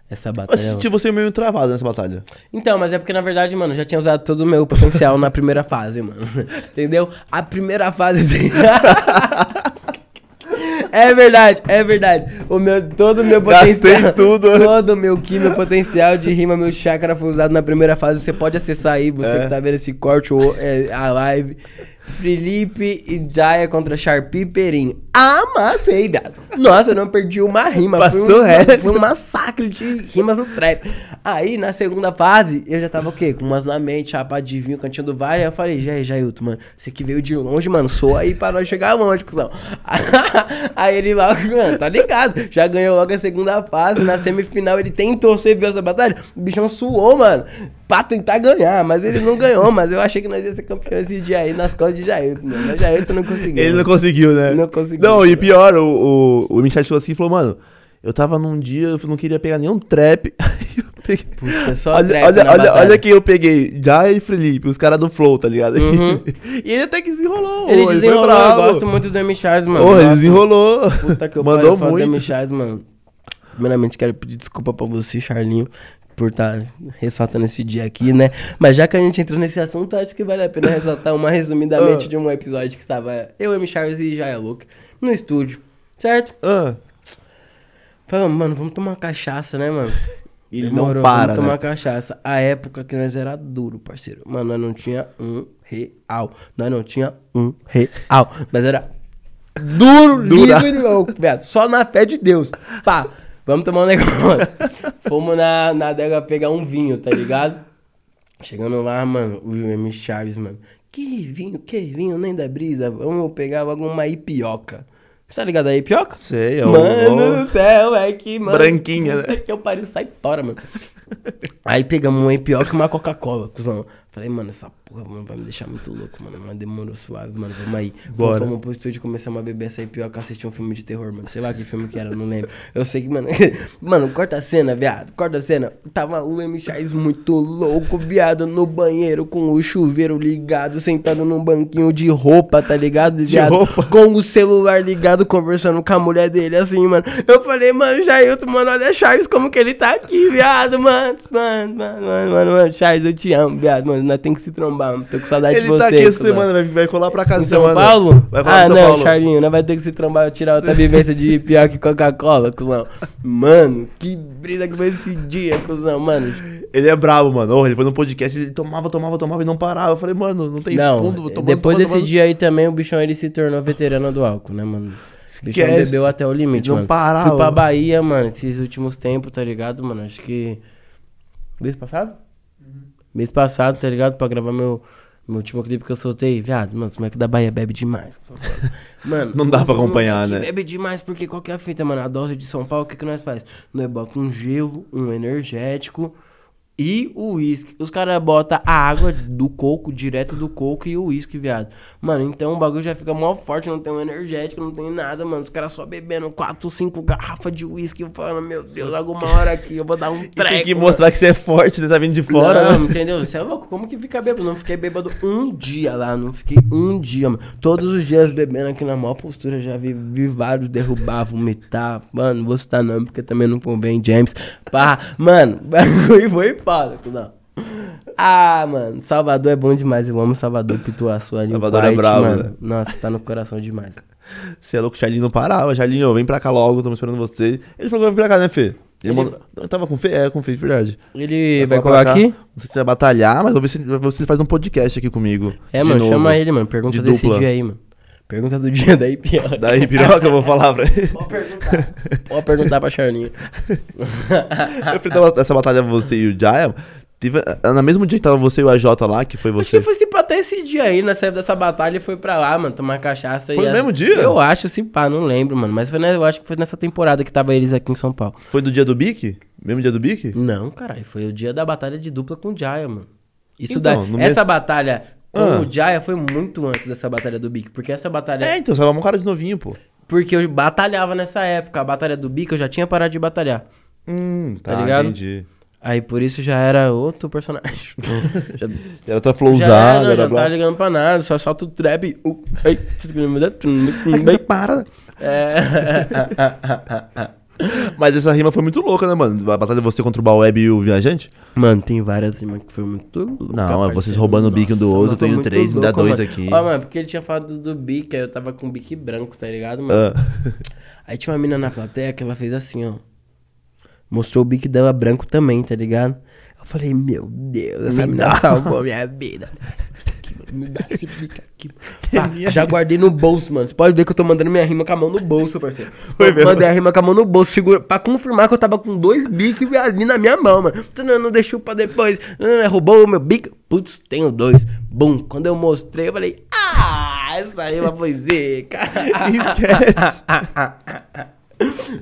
Essa Eu batalha é senti você meio travado nessa batalha. Então, mas é porque, na verdade, mano, eu já tinha usado todo o meu potencial na primeira fase, mano. Entendeu? A primeira fase... assim- É verdade, é verdade. O meu, todo o meu Gastei potencial. tudo. Todo o meu ki, meu potencial de rima, meu chakra foi usado na primeira fase. Você pode acessar aí, você É. que tá vendo esse corte ou é, a live. Felipe e Jaya contra Sharpie e Perim. Amassei, viado. Nossa, eu não perdi uma rima. Passou foi um, reto. Foi um massacre de rimas no trap. Aí, na segunda fase, eu já tava o quê? Com umas na mente, chapa de vinho, cantinho do vale. Aí eu falei, Jair, Jailton, mano, você que veio de longe, mano, sou aí pra nós chegar longe, cuzão. aí ele logo, mano, tá ligado? Já ganhou logo a segunda fase. Na semifinal ele tentou, você viu essa batalha? O bichão suou, mano, pra tentar ganhar. Mas ele não ganhou, mas eu achei que nós ia ser campeão esse dia aí nas costas de Jailton, mano. Mas Jailton não conseguiu. Ele não mano. conseguiu, né? Não conseguiu. Não, e pior, o, o, o M. Charles falou assim, falou, mano, eu tava num dia, eu não queria pegar nenhum trap. Aí eu peguei... Puta, só olha, trap olha, olha, batalha. olha quem eu peguei. Jai e Felipe, os caras do Flow, tá ligado? Uhum. e ele até que desenrolou. Ele desenrolou, eu gosto muito do M. Charles, mano. Porra, ele desenrolou. Puta que eu Mandou pariu, do muito. M. Charles, mano. Primeiramente, quero pedir desculpa pra você, Charlinho, por estar ressaltando esse dia aqui, né? Mas já que a gente entrou nesse assunto, acho que vale a pena ressaltar uma resumidamente Ah. de um episódio que estava eu, M. Charles e Jaya Luke no estúdio, certo? Ah, Falamos, mano, vamos tomar uma cachaça, né, mano? e ele Demorou, não para, Vamos tomar né? cachaça. A época que nós era duro, parceiro. Mano, nós não tinha um real. Nós não tinha um real. Nós era duro, Dura. livre, louco, viado. Só na fé de Deus. Pá, vamos tomar um negócio. Fomos na, na adega pegar um vinho, tá ligado? Chegando lá, mano, o M. Chaves, mano. Que vinho, que vinho, nem da brisa. Vamos pegar logo uma ipioca. Tá ligado a ipioca? Sei, é o... Mano do céu, é que, mano. Branquinha, né? Que eu pariu, sai fora, mano. Aí pegamos um Ipioca e uma Coca-Cola, cuzão. Falei, mano, essa porra mano, vai me deixar muito louco, mano. Mas demorou suave, mano. Vamos aí. Bora. Fomos pro estúdio, começamos a beber essa pior que assistir um filme de terror, mano. Sei lá que filme que era, não lembro. Eu sei que, mano. mano, corta a cena, viado. Corta a cena. Tava o M. Chais muito louco, viado, no banheiro, com o chuveiro ligado, sentado num banquinho de roupa, tá ligado, viado? roupa. Com o celular ligado, conversando com a mulher dele, assim, mano. Eu falei, mano, Jailton, mano, olha Charles como que ele tá aqui, viado, mano. Mano, mano, mano, mano, mano. Charles, eu te amo, viado, mano. Nós tem que se trombar, mano. Tô com saudade de Ele você. tá aqui essa semana, vai, vai colar pra casa Em São semana. Paulo? Vai colar ah, São não, Paulo. Charlinho, nós vai ter que se trombar, tirar outra vivência de pior que Coca-Cola, cuzão. Mano, que brisa que foi esse dia, cuzão, mano. Ele é brabo, mano. Ele foi no podcast, ele tomava, tomava, tomava e não parava. Eu falei, mano, não tem não, fundo. vou tomando, depois tomando, desse tomando. dia aí também, o bichão ele se tornou veterano do álcool, né, mano? O bichão Esquece. bebeu até o limite, Não mano. parava. Fui pra Bahia, mano, esses últimos tempos, tá ligado, mano? Acho que. Mês passado? Mês passado, tá ligado? Pra gravar meu, meu último clipe que eu soltei. Viado, mano, os moleques da Bahia bebe demais. Mano, Não dá pra acompanhar, né? Bebe demais, porque qual que é a fita, mano? A dose de São Paulo, o que, que nós faz? Nós bota um gelo, um energético e o uísque. Os caras botam a água do coco, direto do coco e o uísque, viado. Mano, então o bagulho já fica mó forte, não tem um energético, não tem nada, mano. Os caras só bebendo 4, 5 garrafas de uísque. Falando, meu Deus, alguma hora aqui eu vou dar um treco. tem que mano. mostrar que você é forte, você tá vindo de fora, não, né? entendeu? Você é louco? Como que fica bêbado? Não fiquei bêbado um dia lá, não fiquei um dia, mano. Todos os dias bebendo aqui na maior postura, já vi, vi vários derrubar, vomitar. Mano, vou citar não, porque também não convém, James. Pá, mano, bagulho foi foda, cuzão. Ah, mano, Salvador é bom demais. Eu amo Salvador, Pituaçu ali. Salvador é brabo, mano. né? Nossa, tá no coração demais. Você é louco, o Charlinho não parava. Charlinho, vem pra cá logo, estamos esperando você. Ele falou que vai vir pra cá, né, Fê? Ele, Ele- mandou... Não, tava com Fê? É, com Fê, verdade. Ele vai, colar cá. aqui? Não sei se vai batalhar, mas vou ver se, vou ver se ele faz um podcast aqui comigo. É, de mano, novo. chama ele, mano. Pergunta De desse dupla. dia aí, mano. Pergunta do dia daí, pior. Daí, piroca, eu vou falar pra ele. Pode perguntar. Pode perguntar pra Charlinho. Eu fiz essa batalha você e o Jaya. Tive, na mesmo dia que tava você e o AJ lá, que foi Acho você. que foi pá até esse dia aí, na saída dessa batalha, e foi pra lá, mano, tomar cachaça. Foi e no mesmo dia? Eu acho, se pá, não lembro, mano. Mas foi, né, eu acho que foi nessa temporada que tava eles aqui em São Paulo. Foi do dia do Bic? Mesmo dia do Bic? Não, caralho, foi o dia da batalha de dupla com o Jaya, mano. Isso Então, daí, no essa batalha com Ah. o Jaya foi muito antes dessa batalha do Bic, porque essa batalha... É, então, você tava um cara de novinho, pô. Porque eu batalhava nessa época, a batalha do Bic eu já tinha parado de batalhar. Hum, tá, Tá ligado? entendi. Aí por isso já era outro personagem. já, Era tua já, flowzada, era, já era não blá. tava ligando pra nada, só solta o trap. Uh, Ai, Para. É. Mas essa rima foi muito louca, né, mano? A batalha de você contra o Baweb e o Viajante? Mano, tem várias rimas que foi muito louca, Não, é vocês roubando o bico um do outro, eu tenho três, me dá louco, dois mano. aqui. Ó, mano, porque ele tinha falado do bico, aí eu tava com o bico branco, tá ligado, mano? Ah. Aí tinha uma mina na plateia que ela fez assim, ó. Mostrou o bico dela branco também, tá ligado? Eu falei, meu Deus, essa mina salvou minha vida. Me dá esse bico aqui. Pá, já guardei no bolso, mano. Você pode ver que eu tô mandando minha rima com a mão no bolso, parceiro. Foi mesmo? mandei a rima com a mão no bolso, segura, pra confirmar que eu tava com dois bicos ali na minha mão, mano. Tu não, não deixou pra depois. Não, não, roubou o meu bico. Putz, tenho dois. Bum. Quando eu mostrei, eu falei, ah, essa rima foi zica. Esquece.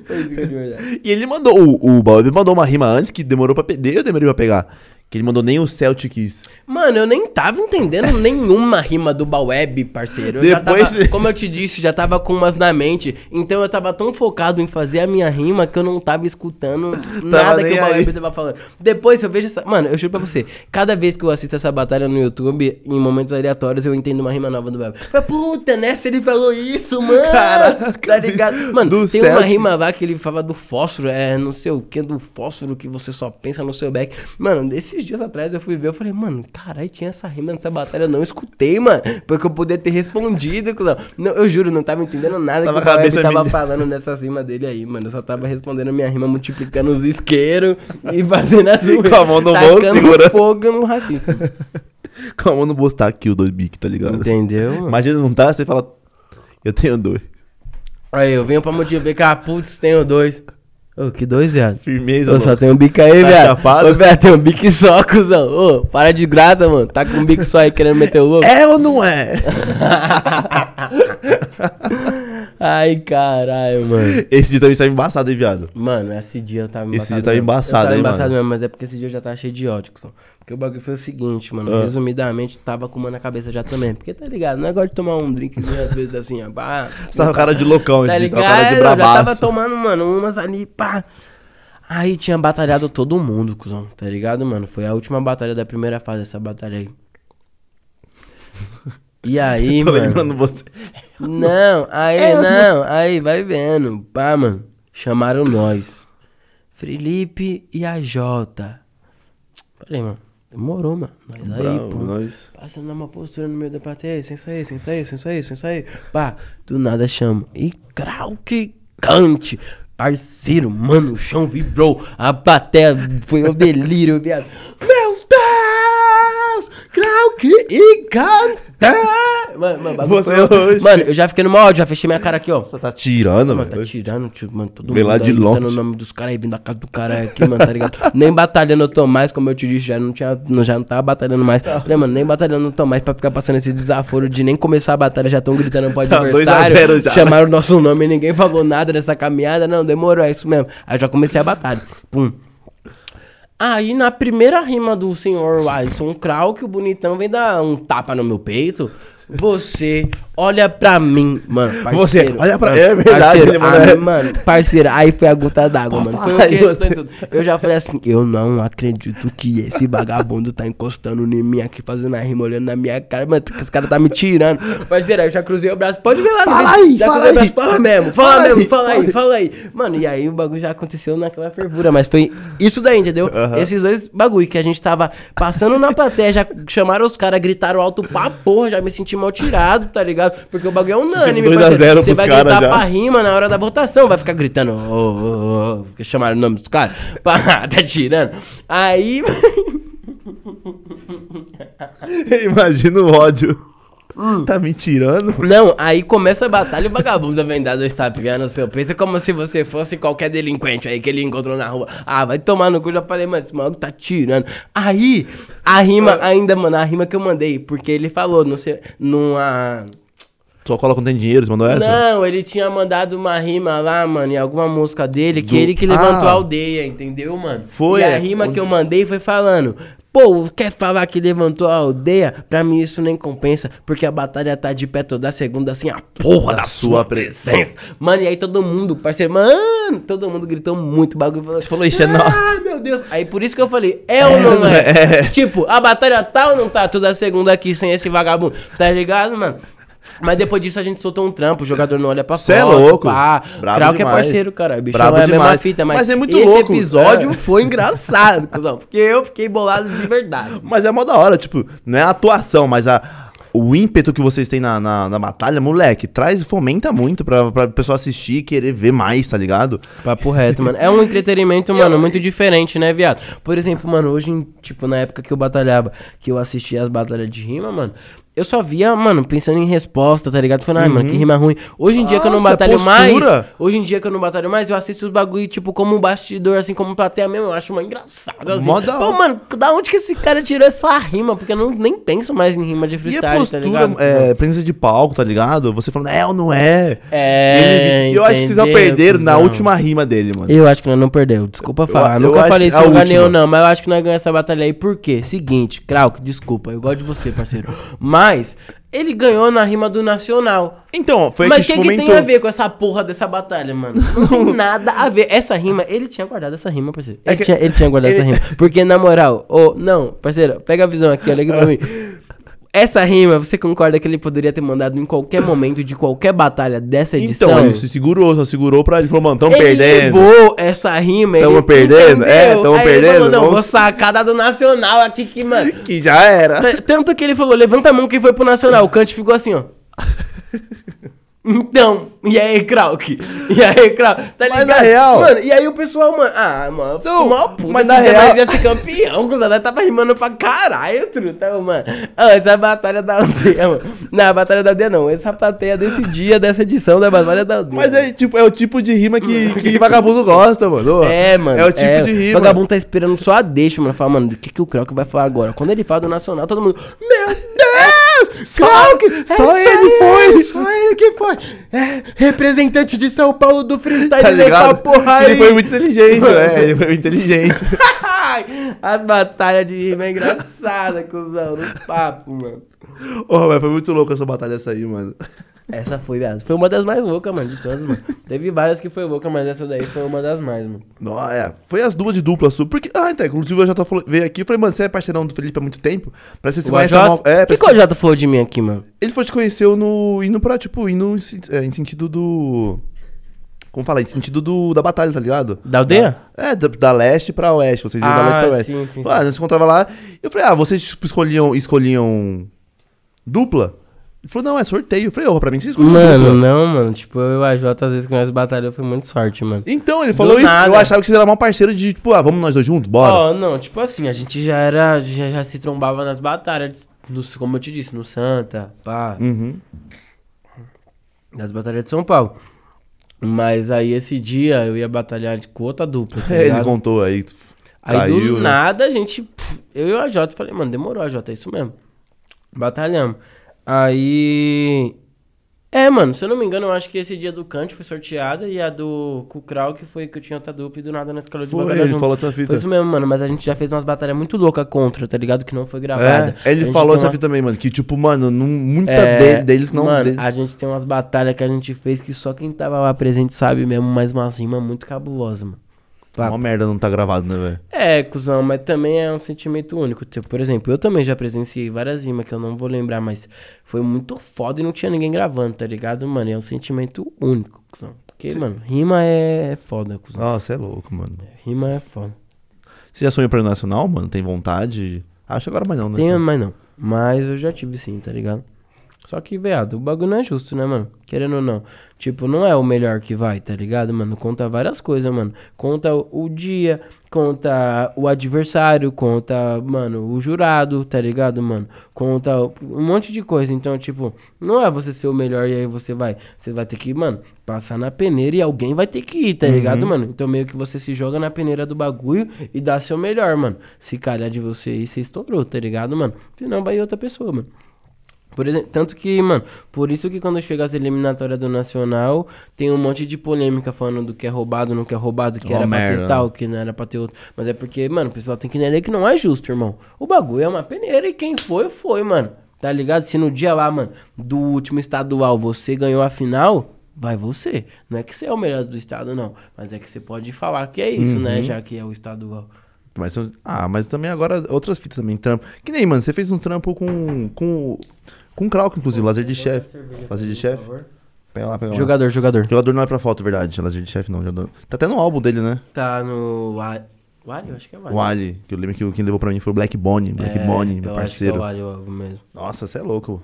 Foi zica de verdade. E ele mandou, o, o Baweb mandou uma rima antes que demorou pra pegar. Eu demorei pra pegar. Que ele mandou nem o Celtics. Mano, eu nem tava entendendo nenhuma rima do Baweb, parceiro. Eu Depois- já tava, como eu te disse, já tava com umas na mente. Então eu tava tão focado em fazer a minha rima que eu não tava escutando nada que o Baweb tava falando. Depois eu vejo essa. Mano, eu juro pra você, cada vez que eu assisto essa batalha no YouTube, em momentos aleatórios, eu entendo uma rima nova do Baweb. Mas puta, nessa ele falou isso, mano. Caraca, tá ligado? Mano, do tem uma Celtic. rima lá que ele fala do fósforo, é não sei o que, do fósforo que você só pensa no seu back. Mano, esses dias atrás eu fui ver, eu falei, mano, caralho, tinha essa rima nessa batalha, eu não escutei, mano. Porque eu podia ter respondido, cuzão. Não, eu juro, não tava entendendo nada Tava que o tava minha. falando nessa rima dele aí, mano. Eu só tava respondendo minha rima, multiplicando os isqueiros e fazendo as Com a mão no bolso, segurando. fogo no racista. Com a mão no bolso tá aqui o dois bic, tá ligado? Entendeu? Imagina não tá, você fala. Eu tenho dois. Aí, eu venho pra multiplicar, putz, tenho dois. Ô, que dois, viado? Firmeza, Ô, só tem um bico aí, Tá viado. chapado? Ô, viado, tem um bico só, cuzão. Ô, para de graça, mano. Tá com um bico só aí querendo meter o louco. É ou não é? Ai, caralho, mano. Esse dia também saiu embaçado, hein, viado? Mano, esse dia eu tava embaçado. Esse dia tava mesmo. embaçado, eu tava hein, embaçado mano? mesmo, mas é porque esse dia eu já tava cheio de ódio, cuzão. Porque o bagulho foi o seguinte, mano. Ah. Resumidamente, tava com uma na cabeça já também. Porque tá ligado? Não é igual de tomar um drinkzinho às vezes assim, ó. Pá, Você tava com cara de loucão, Tá gente. ligado? Tava cara de Eu já tava brabaço. tomando, mano, umas ali, pá. Aí tinha batalhado todo mundo, cuzão, tá ligado, mano? Foi a última batalha da primeira fase, essa batalha aí. E aí, Tô mano. lembrando você. Não, aí É, não, aí vai vendo. Pá, mano. Chamaram nós. Felipe e a Jota. Falei, mano, demorou, mano. Mas aí, Bravo, pô. nós. Passando numa postura no meio da plateia, sem sair, sem sair, sem sair, sem sair. Pá, do nada chama. E crau que cante. Parceiro, mano, o chão vibrou. A plateia foi o delírio, viado. Meu Deus! Crau que e canta! Mano, mano, Você hoje. Mano, eu já fiquei no áudio, já fechei minha cara aqui, ó. Você tá tirando, Mano, mano. tá tirando, tio, mano, todo Vem mundo lá de longe. o nome dos caras aí, vindo da casa do cara aqui, mano, tá ligado? nem batalhando eu tô mais, como eu te disse, já não, tinha, não- já não tava batalhando mais. Tá. Falei, mano, nem batalhando eu tô mais pra ficar passando esse desaforo de nem começar a batalha, já tão gritando pro Tá, 2 adversário. 0 já, chamaram o nosso nome e ninguém falou nada nessa caminhada, não, demorou, é isso mesmo. Aí já comecei a batalha. Pum. Aí na primeira rima do senhor Alisson Krau, que o bonitão vem dar um tapa no meu peito. Você olha pra mim, mano. Você parceiro, olha pra- mano, é verdade, parceiro, mano, ah, é. mano, parceiro, aí foi a gota d'água, mano. Foi o Aí que? você-. Eu já falei assim, eu não acredito que esse vagabundo tá encostando em mim aqui, fazendo a rima, olhando na minha cara, mano, esse cara tá me tirando. Parceiro, aí eu já cruzei o braço, pode ver lá Fala aí, já fala cruzei o braço, aí. fala mesmo, fala, Fala mesmo, aí, fala aí, fala aí. Mano, e aí o bagulho já aconteceu naquela fervura, mas foi isso daí, entendeu? Esses dois bagulho que a gente tava passando na plateia, já chamaram os caras, gritaram alto pra porra, já me senti mal tirado, tá ligado? Porque o bagulho é unânime, 2 a parceiro. 0 Você vai gritar já. pra rima na hora da votação, vai ficar gritando, ô, ô, ô, porque chamaram o nome dos caras, pá, tá tirando. Aí, Imagina o ódio. Hum. Tá me tirando? Não, aí começa a batalha e o vagabundo vem dar dois tapinhas no seu peito. É como se você fosse qualquer delinquente aí que ele encontrou na rua. Ah, vai tomar no cu. Já falei, mano, esse maluco tá tirando. Aí, a rima, ainda, mano, a rima que eu mandei, porque ele falou, não sei, numa. Só cola quando tem dinheiro, você mandou essa? Não, ele tinha mandado uma rima lá, mano, em alguma música dele, que Do- ele que levantou Ah. a aldeia, entendeu, mano? Foi, E a é. rima que eu Onde- mandei foi falando. Pô, quer falar que levantou a aldeia? Pra mim isso nem compensa, porque a batalha tá de pé toda segunda, assim, a porra da sua presença. Mano, e aí todo mundo, parceiro, mano, todo mundo gritou muito bagulho. Falou, falou, "Ixi, é nó." Ah, meu Deus. Aí por isso que eu falei, é ou não é? Tipo, a batalha tá ou não tá toda segunda aqui sem esse vagabundo? Tá ligado, mano? Mas depois disso a gente soltou um trampo, o jogador não olha pra Cê é fora. louco. Pá. Brabo Krau que é parceiro, cara. Bicho Brabo é a mesma fita, mas, Mas é muito esse louco. episódio É. foi engraçado, cuzão. Porque eu fiquei bolado de verdade. Mas é mó da hora, tipo, não é a atuação, mas a, o ímpeto que vocês têm na, na, na batalha, moleque, traz, fomenta muito pra, pra pessoa assistir e querer ver mais, tá ligado? Papo reto, mano. É um entretenimento, mano, muito diferente, né, viado? Por exemplo, mano, hoje, tipo, na época que eu batalhava, que eu assistia as batalhas de rima, mano, eu só via, mano, pensando em resposta, tá ligado? Falando, ai, mano, que rima ruim. Hoje em dia que eu não Nossa, batalho mais, hoje em dia que eu não batalho mais, eu assisto os bagulho, tipo, como um bastidor, assim, como plateia mesmo, eu acho uma engraçado, assim. Mó da Pô, mano, da onde que esse cara tirou essa rima? Porque eu não, nem penso mais em rima de E a freestyle, tá postura, ligado? é, presença de palco, tá ligado? Você falando, é ou não é? É, E ele- eu acho que vocês não perderam na última rima dele, mano. Eu acho que nós não perdeu. Desculpa falar. eu Nunca acho falei se é eu ganhei ou não, mas eu acho que nós ganhamos essa batalha aí. Por quê? Seguinte, Krauk, desculpa, eu gosto de você, parceiro. Mas ele ganhou na rima do Nacional. Então, foi mas o que que, que tem a ver com essa porra dessa batalha, mano? Não tem nada a ver. Essa rima, ele tinha guardado essa rima, parceiro. Ele, É que- tinha, ele tinha guardado essa ele- rima. Porque, na moral, ô, não, parceiro, pega a visão aqui, olha aqui pra mim. Essa rima, você concorda que ele poderia ter mandado em qualquer momento de qualquer batalha dessa edição? Então, ele se segurou, só segurou pra ele falou, mano, tão Ele perdendo. levou essa rima. Tamo ele perdendo? É, entendeu. tamo Aí ele perdendo, Falou, não, vamos- vou sacar da do Nacional aqui que, mano. Que já era. Tanto que ele falou, levanta a mão que foi pro Nacional. O Kant ficou assim, ó. Então, e aí, Krauk? E aí, Krauk? Tá Mas ligado? na real- Mano, e aí o pessoal, mano. Ah, mano, Não, mal puta. mas na real- nós ia ser campeão, o Zé tava rimando pra caralho, truta, mano. Ah, essa é a batalha da aldeia, mano. Não, a batalha da aldeia não. Essa batalha desse dia, dessa edição da batalha da aldeia. Mas é, tipo, é o tipo de rima que, que vagabundo gosta, mano. É, mano. É o tipo de O rima. vagabundo tá esperando só a deixa, mano. Fala, mano, o que, que o Krauk vai falar agora? Quando ele fala do Nacional, todo mundo. Meu Deus! Krauk! só essa ele foi. Só ele que foi! É, representante de São Paulo do freestyle Tá ligado? porra aí! Ele foi muito inteligente, é, ele foi muito inteligente. As batalhas de rima é engraçada, cuzão, no papo, mano. Ô, mas foi muito louco essa batalha aí, mano. Essa foi, viado. Foi uma das mais loucas, mano, de todas, mano. Teve várias que foi louca, mas essa daí foi uma das mais, mano. Não, é. Foi as duas de dupla sua. Porque. Ah, então, inclusive o Jota falou, veio aqui e falei, mano, você é parceirão do Felipe há muito tempo? Parece que você O conhece a nova. É, O que, que o Jota falou de mim aqui, mano? Ele foi te conhecer no. indo pra, tipo, indo em, é, em sentido do. Como falar? Em sentido do, da batalha, tá ligado? Da aldeia? É, da, da leste pra oeste. Vocês iam da Ah, leste pra oeste. sim, sim, Ah, a gente se encontrava lá. Eu falei, ah, vocês tipo, escolhiam, escolhiam dupla? Ele falou, não, é sorteio. Eu falei, ô, pra mim vocês escolhiam Mano, não, mano. Tipo, eu e o AJ às vezes que nós batalhamos foi muito sorte, mano. Então, ele falou Do isso. nada. Eu achava que vocês eram mal parceiro de, tipo, ah, vamos nós dois juntos? Bora. Ó, não, tipo assim, a gente já era. Já, já se trombava nas batalhas, no, como eu te disse, no Santa, pá. Uhum. Nas batalhas de São Paulo. Mas aí esse dia eu ia batalhar de- com outra dupla. Tá É, ele ligado? contou aí. Aí caiu, do né? nada a gente. pff, Eu e o AJ falei, mano, demorou, AJ, é isso mesmo. Batalhamos. Aí. É, mano, se eu não me engano, eu acho que esse dia do Kant foi sorteada e a do Kukral, que foi que eu tinha outra dupla e do nada na escola de Foi, batalha ele junto. falou dessa fita. Foi isso mesmo, mano, mas a gente já fez umas batalhas muito loucas contra, tá ligado? Que não foi gravada. É, ele falou essa uma- fita também, mano. Que, tipo, mano, não, muita É, dele- deles não. Mano, a gente tem umas batalhas que a gente fez que só quem tava lá presente sabe mesmo, mas uma rima muito cabulosa, mano. Papo. Uma merda não tá gravado, né, velho? É, cuzão, mas também é um sentimento único. Tipo, por exemplo, eu também já presenciei várias rimas que eu não vou lembrar, mas foi muito foda e não tinha ninguém gravando, tá ligado, mano? É um sentimento único, cuzão. Porque, mano, rima é, é foda, cuzão. Nossa, é louco, mano. Rima é foda. Você já sonhou pra nacional, mano? Tem vontade? Acho agora mais não, né? Tem, mas não. Mas eu já tive sim, tá ligado? Só que, veado, o bagulho não é justo, né, mano? Querendo ou não. Tipo, não é o melhor que vai, tá ligado, mano? Conta várias coisas, mano. Conta o dia, conta o adversário, conta, mano, o jurado, tá ligado, mano? Conta um monte de coisa. Então, tipo, não é você ser o melhor e aí você vai. Você vai ter que, mano, passar na peneira e alguém vai ter que ir, tá ligado, mano? Então, meio que você se joga na peneira do bagulho e dá seu melhor, mano. Se calhar de você ir, você estourou, tá ligado, mano? Senão vai outra pessoa, mano. Por exemplo, tanto que, mano, por isso que quando chega as eliminatórias do Nacional, tem um monte de polêmica falando do que é roubado, não que é roubado, que Uma era pra merda, ter tal, né? que não era pra ter outro. Mas é porque, mano, o pessoal tem que entender que não é justo, irmão. O bagulho é uma peneira e quem foi, foi, mano. Tá ligado? Se no dia lá, mano, do último estadual você ganhou a final, vai você. Não é que você é o melhor do estado, não. Mas é que você pode falar que é isso, né? Já que é o estadual. Mas, ah, mas também agora outras fitas também, trampo. Que nem, mano, você fez um trampo com. com. Com Krauk, inclusive, lazer de chefe. Lazer de chefe. Pega lá, pega lá. Jogador, jogador. Jogador não é pra foto, verdade. Lazer de chefe não. Jogador... Tá até no álbum dele, né? Tá no. Wa- Wally? Eu acho que é Wally. O Ali, que eu lembro que quem levou pra mim foi o Black Bonnie. Black É, Bonnie, eu meu acho que parceiro. é o Wally mesmo. Nossa, você é louco.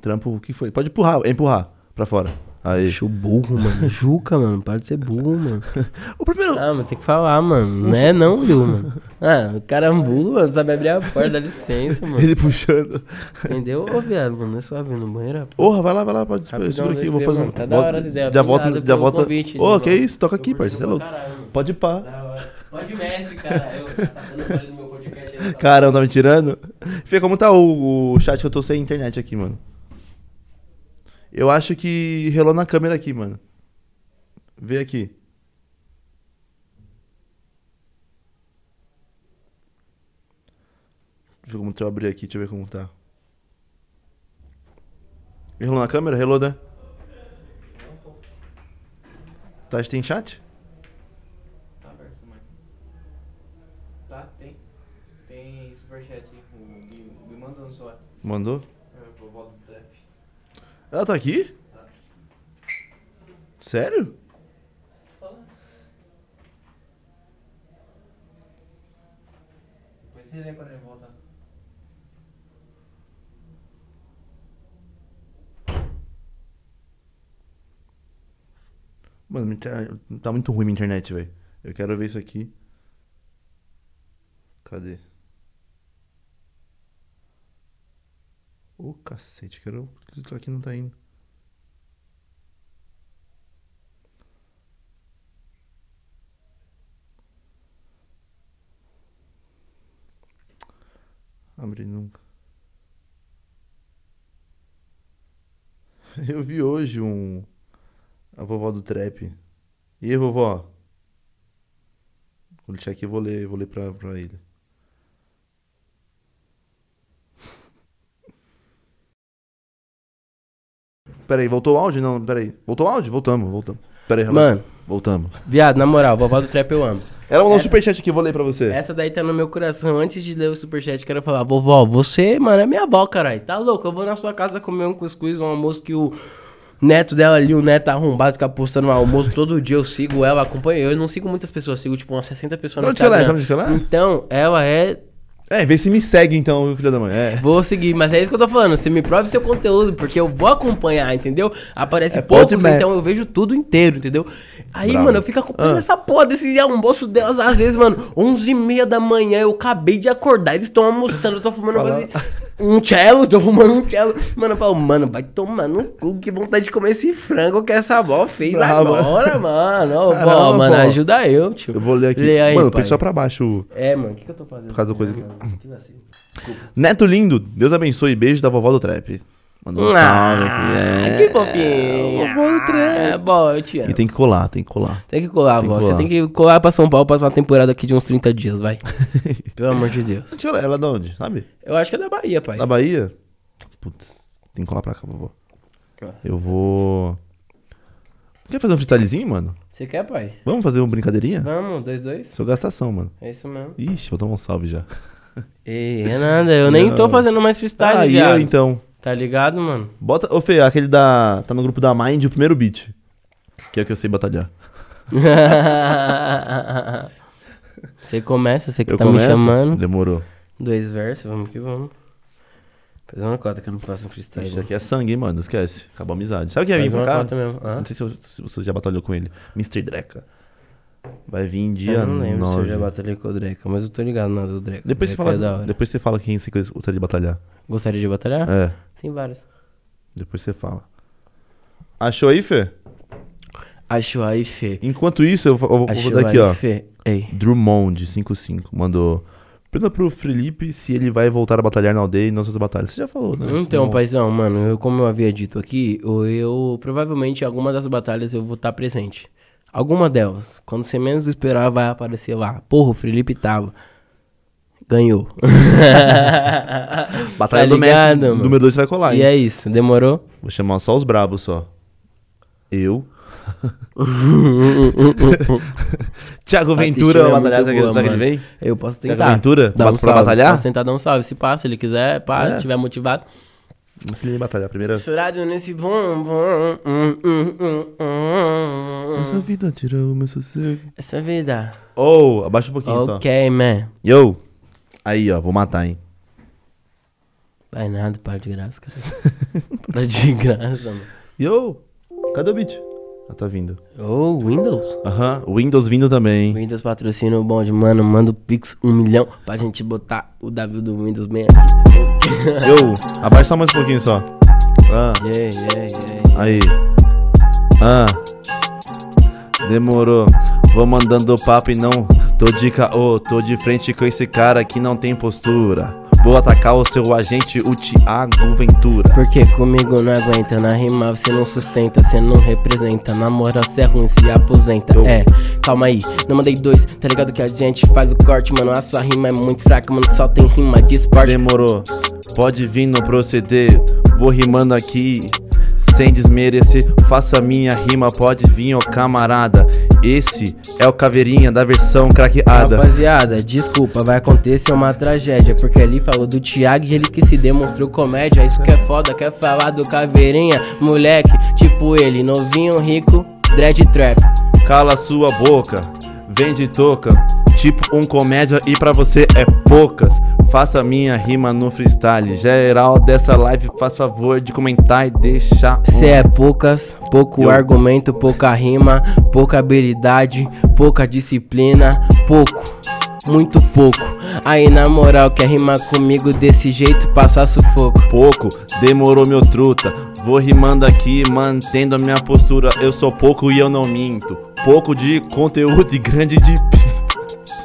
Trampo, o que foi? Pode empurrar, empurrar pra fora. Aí. Bicho burro, mano. Juca, mano. Para de ser burro, mano. O primeiro. Ah, mas tem que falar, mano. Não é não, viu, mano. Ah, o cara é um burro, mano. Sabe abrir a porta, dá licença, mano. Ele puxando. Entendeu? Ô, viado, mano. Não é só vir no banheiro. Porra, vai lá, vai lá, pode segura aqui, vou fazer. mano. Tá da hora as ideias. Já volta, Obrigado já volta. Ô, que isso? Toca aqui, parceiro, é. Pode ir pá. Hora. Pode mestre, cara. Eu tá dando do meu podcast aí. Caramba, tá me tirando? Fê, como tá o, o chat que eu tô sem internet aqui, mano? Eu acho que relou na câmera aqui, mano. Vê aqui. Deixa eu, como eu abrir aqui, deixa eu ver como tá. Relou na câmera? Relou, né? Tá, tem chat? Tá aberto, mãe. Tá, tem. Tem superchat aí. No celular. Mandou? Eu vou voltar pro trap. Ela tá aqui? Sério? Depois você lê quando ele voltar. Mano, inter- tá muito ruim minha internet, velho. Eu quero ver isso aqui. Cadê? Ô, cacete, quero clicar aqui não tá indo. Abre nunca. Eu vi hoje um a vovó do trap. E aí, vovó? Quando ele aqui, eu vou ler, vou ler pra, pra ele. Peraí, voltou o áudio? Não, peraí. Voltou o áudio? Voltamos, voltamos. Peraí, relaxa. Mano, Voltamos. viado, na moral, vovó do trap eu amo. Ela mandou um superchat aqui, eu vou ler pra você. Essa daí tá no meu coração. Antes de ler o superchat, quero falar, vovó, você, mano, é minha avó, caralho. Tá louco? Eu vou na sua casa comer um cuscuz, um almoço que o neto dela ali, o neto arrombado, fica postando um almoço todo dia. Eu sigo ela, acompanho. Eu não sigo muitas pessoas, sigo tipo umas 60 pessoas no Onde que ela é? Instagram. Onde que ela é? Então, ela é É, vê se me segue então, viu, filha da mãe. É. Vou seguir, mas é isso que eu tô falando. Você me prove seu conteúdo, porque eu vou acompanhar, entendeu? Aparece É poucos, então eu vejo tudo inteiro, entendeu? Aí, Bravo. mano, eu fico acompanhando Ah. essa porra desse almoço delas. Às vezes, mano, 11h30 da manhã, eu acabei de acordar, eles estão almoçando, eu tô fumando Fala. Um cello, tô fumando um cello. Mano, eu falo, mano, vai tomar no cu, que vontade de comer esse frango que essa avó fez Bravo. agora, mano. Ô, vó, Caramba, mano, pô. ajuda eu, tio. Eu vou ler aqui. Lê aí, Mano, pai. só pra baixo. É, mano, o que, que eu tô fazendo? Por causa da coisa aqui. Neto lindo, Deus abençoe. Beijo da vovó do trap. Mandou um salve aqui. É. que. Vovó do trap. É bom, eu te amo. E tem que colar, tem que colar. Tem que colar, Tem vó. que Você tem que colar pra São Paulo pra uma temporada aqui de uns 30 dias, vai. Pelo amor de Deus. Ler, ela é de onde, sabe? Eu acho que é da Bahia, pai. Da Bahia? Putz, tem que colar pra cá, vovó. Eu vou. Quer fazer um freestylezinho, mano? Você quer, pai? Vamos fazer uma brincadeirinha? Vamos, dois, dois? Sou gastação, mano. É isso mesmo. Ixi, vou dar um salve já. Ei, é nada, eu nem tô fazendo mais freestyle, ah, e eu então. Tá ligado, mano? Bota. Ô, Fê, aquele da. Tá no grupo da Mind, o primeiro beat. Que é o que eu sei batalhar. Você começa, você que eu tá começo? me chamando. Demorou. Dois versos, vamos que vamos. Faz uma cota que eu não faço um freestyle. Isso aqui é sangue, hein, mano. Esquece. Acabou a amizade. Sabe quem vai vir Faz pra cá? cota mesmo. Hã? Não sei se, eu- se você já batalhou com ele. Mr. Dreca. Vai vir dia eu não lembro se eu 9. já batalhei com o Dreca, mas eu tô ligado na do Dreca. Depois você, Dreca fala, é da hora. depois você fala quem você gostaria de batalhar. Gostaria de batalhar? É, Tem vários. depois você fala. Achou aí, Fê? Acho aí, Fê. Enquanto isso, eu vou, eu vou dar aqui, aí, ó. Fê. Ei. Drummond, 55, mandou. Pergunta pro Felipe se ele vai voltar a batalhar na aldeia e não suas batalhas. Você já falou, né? Então, paizão, mano, eu, como eu havia dito aqui, eu, eu provavelmente em alguma das batalhas eu vou estar presente. Alguma delas. Quando você menos esperar, vai aparecer lá. Porra, o Felipe tava. Ganhou. Batalha Tá do Messi, ligado, mano? número 2 vai colar, hein? e é isso, demorou? Vou chamar só os brabos só. Eu. Thiago Ventura vai é batalhar, muito que boa, será que ele mano. vem? Eu posso Thiago tentar. Ventura? Dá Pra- um pra salve. batalhar? Posso tentar dar um salve. Se pá, se ele quiser, pá, É. tiver motivado. Não sei nem batalhar. Primeira. Misturado nesse bom, bom, hum, hum, hum, hum. Essa vida tirou o meu sossego. Essa vida. Oh, abaixa um pouquinho só. Ok, man. Yo. Aí, ó, vou matar, hein. Vai nada, para de graça, cara. para de graça, mano. Yo. Cadê o beat? Ah, tá vindo. Ô, Windows. Aham, Windows vindo também. Windows patrocina o bonde, mano. Manda o Pix um milhão pra gente botar o W do Windows bem aqui. Yo, abaixa só mais um pouquinho só. Ah, yeah, yeah, yeah. aí. Ah. Demorou. Vou mandando papo e não tô de caô. Tô de frente com esse cara que não tem postura. Vou atacar o seu agente, o Thiago Ventura. Porque comigo não aguenta, na rima você não sustenta, você não representa. Na moral, cê é ruim, se aposenta. É, calma aí, não mandei dois, tá ligado que a gente faz o corte, mano. A sua rima é muito fraca, mano, só tem rima de esporte. Demorou. Pode vir no proceder. Vou rimando aqui. Sem desmerecer, faça minha rima, pode vir, ô camarada. Esse é o caveirinha da versão craqueada. Rapaziada, desculpa, vai acontecer uma tragédia. Porque ali falou do Thiago e ele que se demonstrou comédia. Isso que é foda, quer falar do caveirinha, moleque, tipo ele, novinho, rico, dread trap. Cala sua boca, vende toca. Tipo um comédia e pra você é poucas. Faça minha rima no freestyle. Geral dessa live, faz favor de comentar e deixar. um- Cê é poucas, pouco Eu- argumento, pouca rima, pouca habilidade, pouca disciplina, pouco, muito pouco. Aí na moral, quer rimar comigo desse jeito, passar sufoco. pouco, demorou meu truta. Vou rimando aqui, mantendo a minha postura. Eu sou pouco e eu não minto. Pouco de conteúdo e grande de.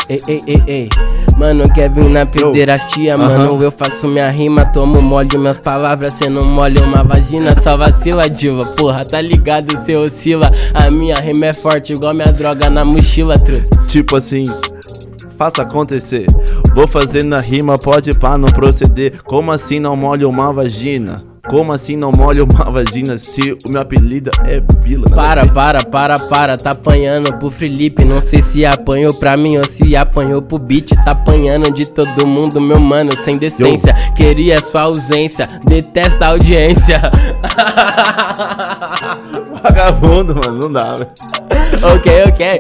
Ei, ei, ei, ei. Mano, quer vir na pederastia, mano. Eu faço minha rima, tomo mole minhas palavras. Cê não molha uma vagina, só vacila, diva. Porra, tá ligado, cê oscila. A minha rima é forte, igual minha droga na mochila, truta. Tipo assim, faça acontecer. Vou fazendo a rima, pode pá, não proceder. Como assim não molho uma vagina? Como assim não molho uma vagina se o meu apelido é Bila? Para, para, para, para, tá apanhando pro Felipe. Não sei se apanhou pra mim ou se apanhou pro beat. Tá apanhando de todo mundo, meu mano, sem decência. Queria sua ausência, detesta a audiência. Vagabundo, mano, não dá, velho. ok, ok.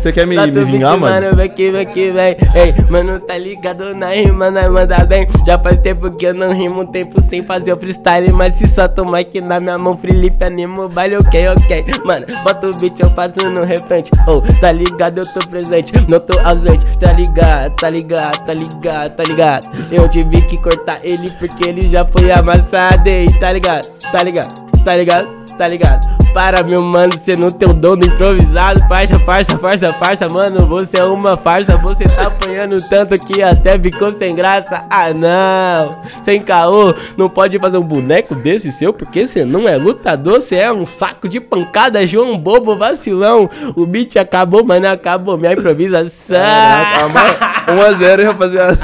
Você quer me, Tá me vingar, bem, mano? Vem aqui, vem aqui, vem. Ei, mano, tá ligado na rima, nós manda bem. Já faz tempo que eu não rimo, um tempo sem fazer o freestyle. Mas se solta o mic na minha mão, Felipe anima o baile, ok, ok. Mano, bota o beat, eu passo no repente. Oh, tá ligado, eu tô presente, não tô ausente. Tá ligado, tá ligado, tá ligado, tá ligado. Eu tive que cortar ele porque ele já foi amassado. Ei, tá ligado, tá ligado, tá ligado. Tá ligado? Para, meu mano, você não tem o dom do improvisado. Farsa, farsa, farsa, farsa, mano. Você é uma farsa. Você tá apanhando tanto que até ficou sem graça. Ah, não. Sem caô. Não pode fazer um boneco desse seu porque você não é lutador. Você é um saco de pancada, João Bobo, vacilão. O beat acabou, mas não acabou minha improvisação. 1x0, rapaziada.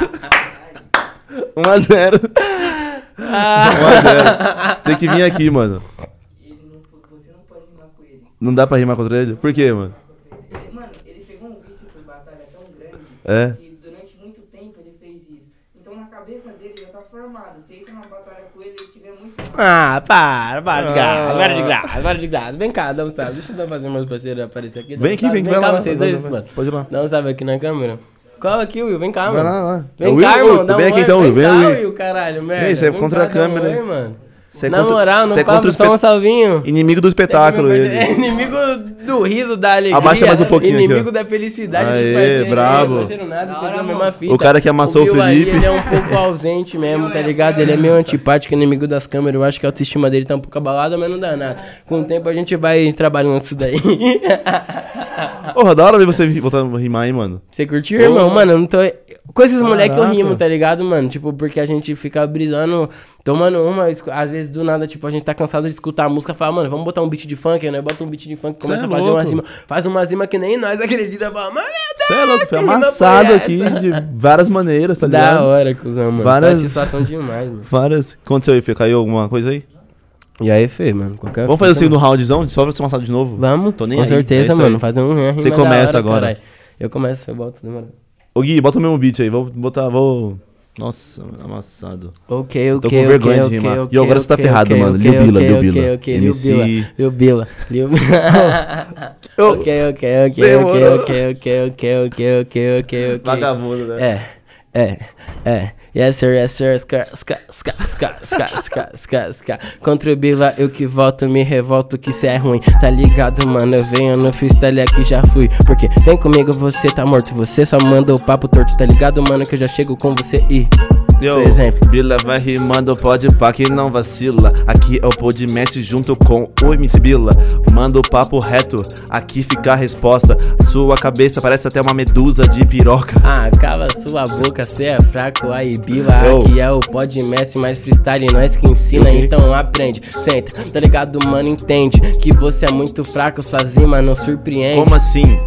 1x0. Ah. 1x0. Tem que vir aqui, mano. Ele não, você não pode rimar com ele. Não dá pra rimar contra ele? Por quê, mano? Mano, ele pegou um vício por batalha tão grande É. que durante muito tempo ele fez isso. Então na cabeça dele já tá formado. Se entra numa batalha com ele, ele tiver muito. Ah, para, para de graça, Ah. para de graça, para de graça. Vem cá, dá um salve. Deixa eu dar fazer meus parceiros aparecer aqui. Vem aqui, vem, vai cá, lá. vocês dois, vai, mano. Pode ir lá. Dá um salve aqui na câmera. Cola aqui, Will, vem cá, Vai mano. lá, lá. É Vem Will, cá, Will, irmão. vem um aqui então, Will, vem vem, cá, Will. Caralho, merda. Vem, você é Vem contra a câmera, hein? mano. Você é Na contra- moral, não é contra o só um espet- salvinho. Inimigo do espetáculo, É ele. inimigo do riso, da alegria. Abaixa mais um pouquinho aqui, Inimigo ó. da felicidade Aê, dos parceiros. brabo. Aí, parceiro nada, hora, a mesma fita. O cara que amassou o aí, Felipe. ele é um pouco ausente mesmo, tá ligado? Ele é meio antipático, inimigo das câmeras. Eu acho que a autoestima dele tá um pouco abalada, mas não dá nada. Com o tempo a gente vai trabalhando isso daí. Porra, da hora ver você voltando a rimar aí, mano. Você curtiu, irmão? Mano, eu não tô. Com esses moleques eu rimo, tá ligado, mano? Tipo, porque a gente fica brisando, tomando uma, às vezes do nada, tipo, a gente tá cansado de escutar a música, fala, mano, vamos botar um beat de funk, né? Bota um beat de funk, começa é a fazer louco. uma rima, faz uma rima que nem nós acredita, fala, mano, Você é louco, foi amassado aqui de várias maneiras, tá Da ligado? hora, cuzão, mano. Várias- Satisfação demais, mano. Várias. Aconteceu aí, Fê? Caiu alguma coisa aí? E aí, Fê, mano? Qualquer Vamos fazer o segundo roundzão? Só pra ser amassado de novo? Vamos, Tô nem com aí, é certeza, isso mano. Fazer um Você da começa hora, agora. caralho. Eu começo, eu boto, demora. Ô Gui, bota o mesmo beat aí. Vou botar, vou... Nossa, amassado. Ok, Tô ok, com vergonha ok, de rimar. ok, E agora você tá ferrado, mano. ok, Lil Bila, ok, Lil ok, Bila. ok, MC. Bila, Lil Bila, Lil Eu- Ok, ok, ok, ok, ok, ok, ok, ok, ok, ok. Vagabundo, né? É, é, é. Yes sir, yes sir, ska, ska, ska, ska, ska, ska, ska, ska. Contra o Bila, eu que volto, me revolto que cê é ruim. Tá ligado, mano? Eu venho no freestyle aqui, já fui. Porque vem comigo, você tá morto. Você só manda o papo torto, tá ligado, mano? Que eu já chego com você e. Yo, exemplo. Bila vai rimando, pode pá que não vacila. Aqui é o Podmestre junto com o MC Bila. Manda o papo reto, aqui fica a resposta. Sua cabeça parece até uma medusa de piroca. Ah, cala sua boca, cê é fraco, aí Bila Yo. Aqui é o pod mestre, mais freestyle, nós que ensina, Ok. então aprende Senta, tá ligado, mano, entende Que você é muito fraco, suas rimas não surpreende Como assim?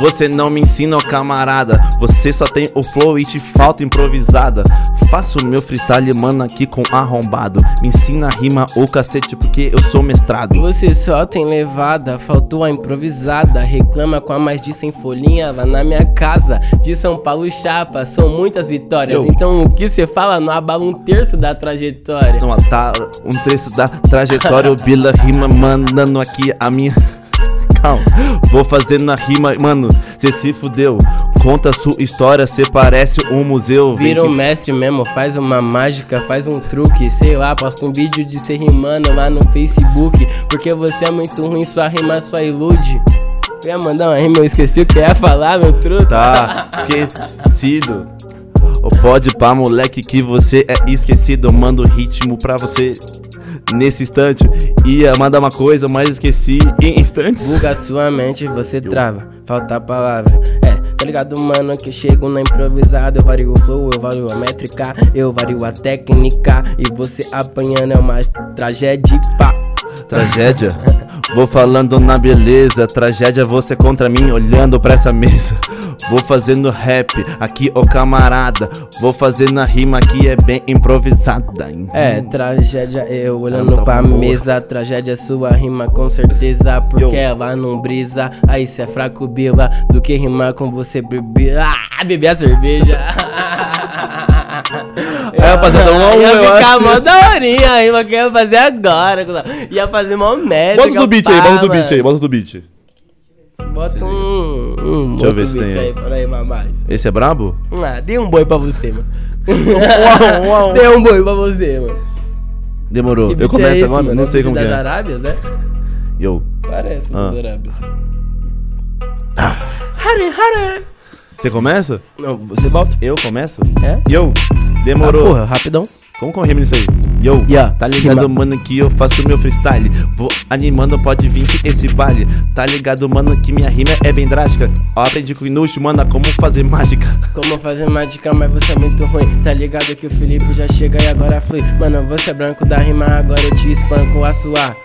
Você não me ensina, camarada. Você só tem o flow e te falta improvisada. Faço meu freestyle, mano, aqui com arrombado. Me ensina a rima ou cacete, porque eu sou mestrado. Você só tem levada, faltou a improvisada Reclama com a mais de 100 folhinha lá na minha casa De São Paulo chapa, são muitas vitórias Yo. Então o que cê fala não abala um terço da trajetória Não, tá um trecho da trajetória, o Bila rima, mandando aqui a minha. Calma, vou fazendo a rima, mano, cê se fudeu. Conta sua história, cê parece um museu. Vira um mestre mesmo, faz uma mágica, faz um truque, sei lá, posta um vídeo de você rimando lá no Facebook, porque você é muito ruim, sua rima só ilude. Eu ia mandar uma rima, eu esqueci o que ia falar, meu truta. Tá esquecido. Ou pode pá, moleque, que você é esquecido. Eu mando ritmo pra você nesse instante. Ia mandar uma coisa, mas esqueci em instantes. Buga sua mente, você trava, falta palavra. É, tá ligado, mano, que chego na improvisada. Eu vario o flow, eu vario a métrica, eu vario a técnica. E você apanhando é uma tragédia, pá. Tragédia. Vou falando na beleza, tragédia você contra mim olhando pra essa mesa. Vou fazendo rap, aqui ô camarada. Vou fazendo a rima que é bem improvisada. hein? É, tragédia eu olhando Tá pra mesa, tragédia é sua rima com certeza, porque Yo. ela não brisa, aí cê é fraco bila, do que rimar com você beber, ah, beber a cerveja. Aí, rapaziada, um a um, ia eu ficar acho. mó daorinha a rima que eu ia fazer agora, ia fazer mó merda. Bota do beat aí, bota do beat aí, bota do beat. Bota um, um Deixa eu ver se tem aí. aí, aí, mais. Esse é brabo? Ah, dei um boi pra você, mano. Uau, uau. Dei um boi pra você, mano. Demorou. Eu beat começo é esse, agora? mano? Não É sei como que das é. Arábias, é? Yo. Parece Ah. das Arábias. Hare, hare. Você começa? Não, você volta? Eu começo? É? Yo. Demorou. Ah, porra, rapidão. Como que eu rimo nisso aí? Yo, Yeah, tá ligado, rima. mano, que eu faço meu freestyle. Vou animando, pode vir que esse baile. Tá ligado, mano, que minha rima é bem drástica. Ó, aprendi com o Inush, mano, como fazer mágica. Como fazer mágica, mas você é muito ruim. Tá ligado que o Felipe já chega e agora flui. Mano, você é branco da rima, agora eu te espanco a sua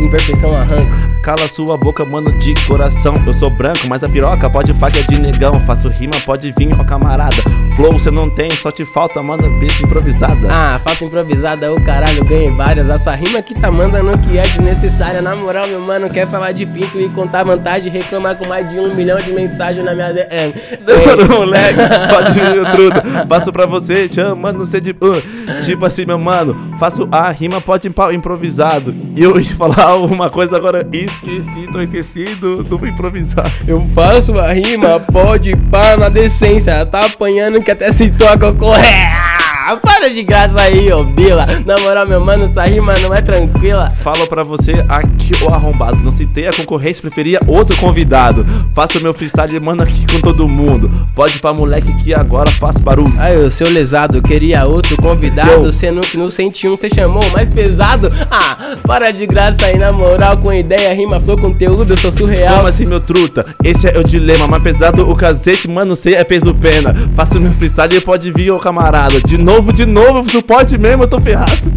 imperfeição arranco. Cala sua boca, mano, de coração. Eu sou branco, mas a piroca pode pá que é de negão. Faço rima, pode vir, ó camarada. Flow você não tem, só te falta, mano, beat improvisada. Ah, falta improvisada, o caralho, ganhei várias. A sua rima que tá mandando que é desnecessária. Na moral, meu mano, quer falar de pinto e contar vantagem, reclamar com mais de um milhão de mensagens na minha DM. Demorou, moleque, pode vir, truta. Faço pra você, chamando você de. uh, tipo assim, meu mano, faço a rima, pode improvisado. E eu ia falar uma coisa agora, esqueci, tô esquecido do improvisado. Eu faço a rima, pode pá na decência. Tá apanhando que até se toca correr. Ah, para de graça aí, ô Bila. Na moral, meu mano, essa rima não é tranquila. Falo pra você aqui, o arrombado. Não citei a concorrência, preferia outro convidado. Faço meu freestyle, mano, aqui com todo mundo. Pode pra moleque que agora faço barulho. Aí, o seu lesado, queria outro convidado. Sendo que no 101 você chamou o mais pesado. Ah, para de graça aí, na moral, com ideia, rima, flow, conteúdo, eu sou surreal. Como assim, meu truta? Esse é o dilema. Mais pesado o cacete, mano, sei é peso pena. Faço meu freestyle e pode vir, ô camarada. De novo, de novo, suporte mesmo, eu tô ferrado.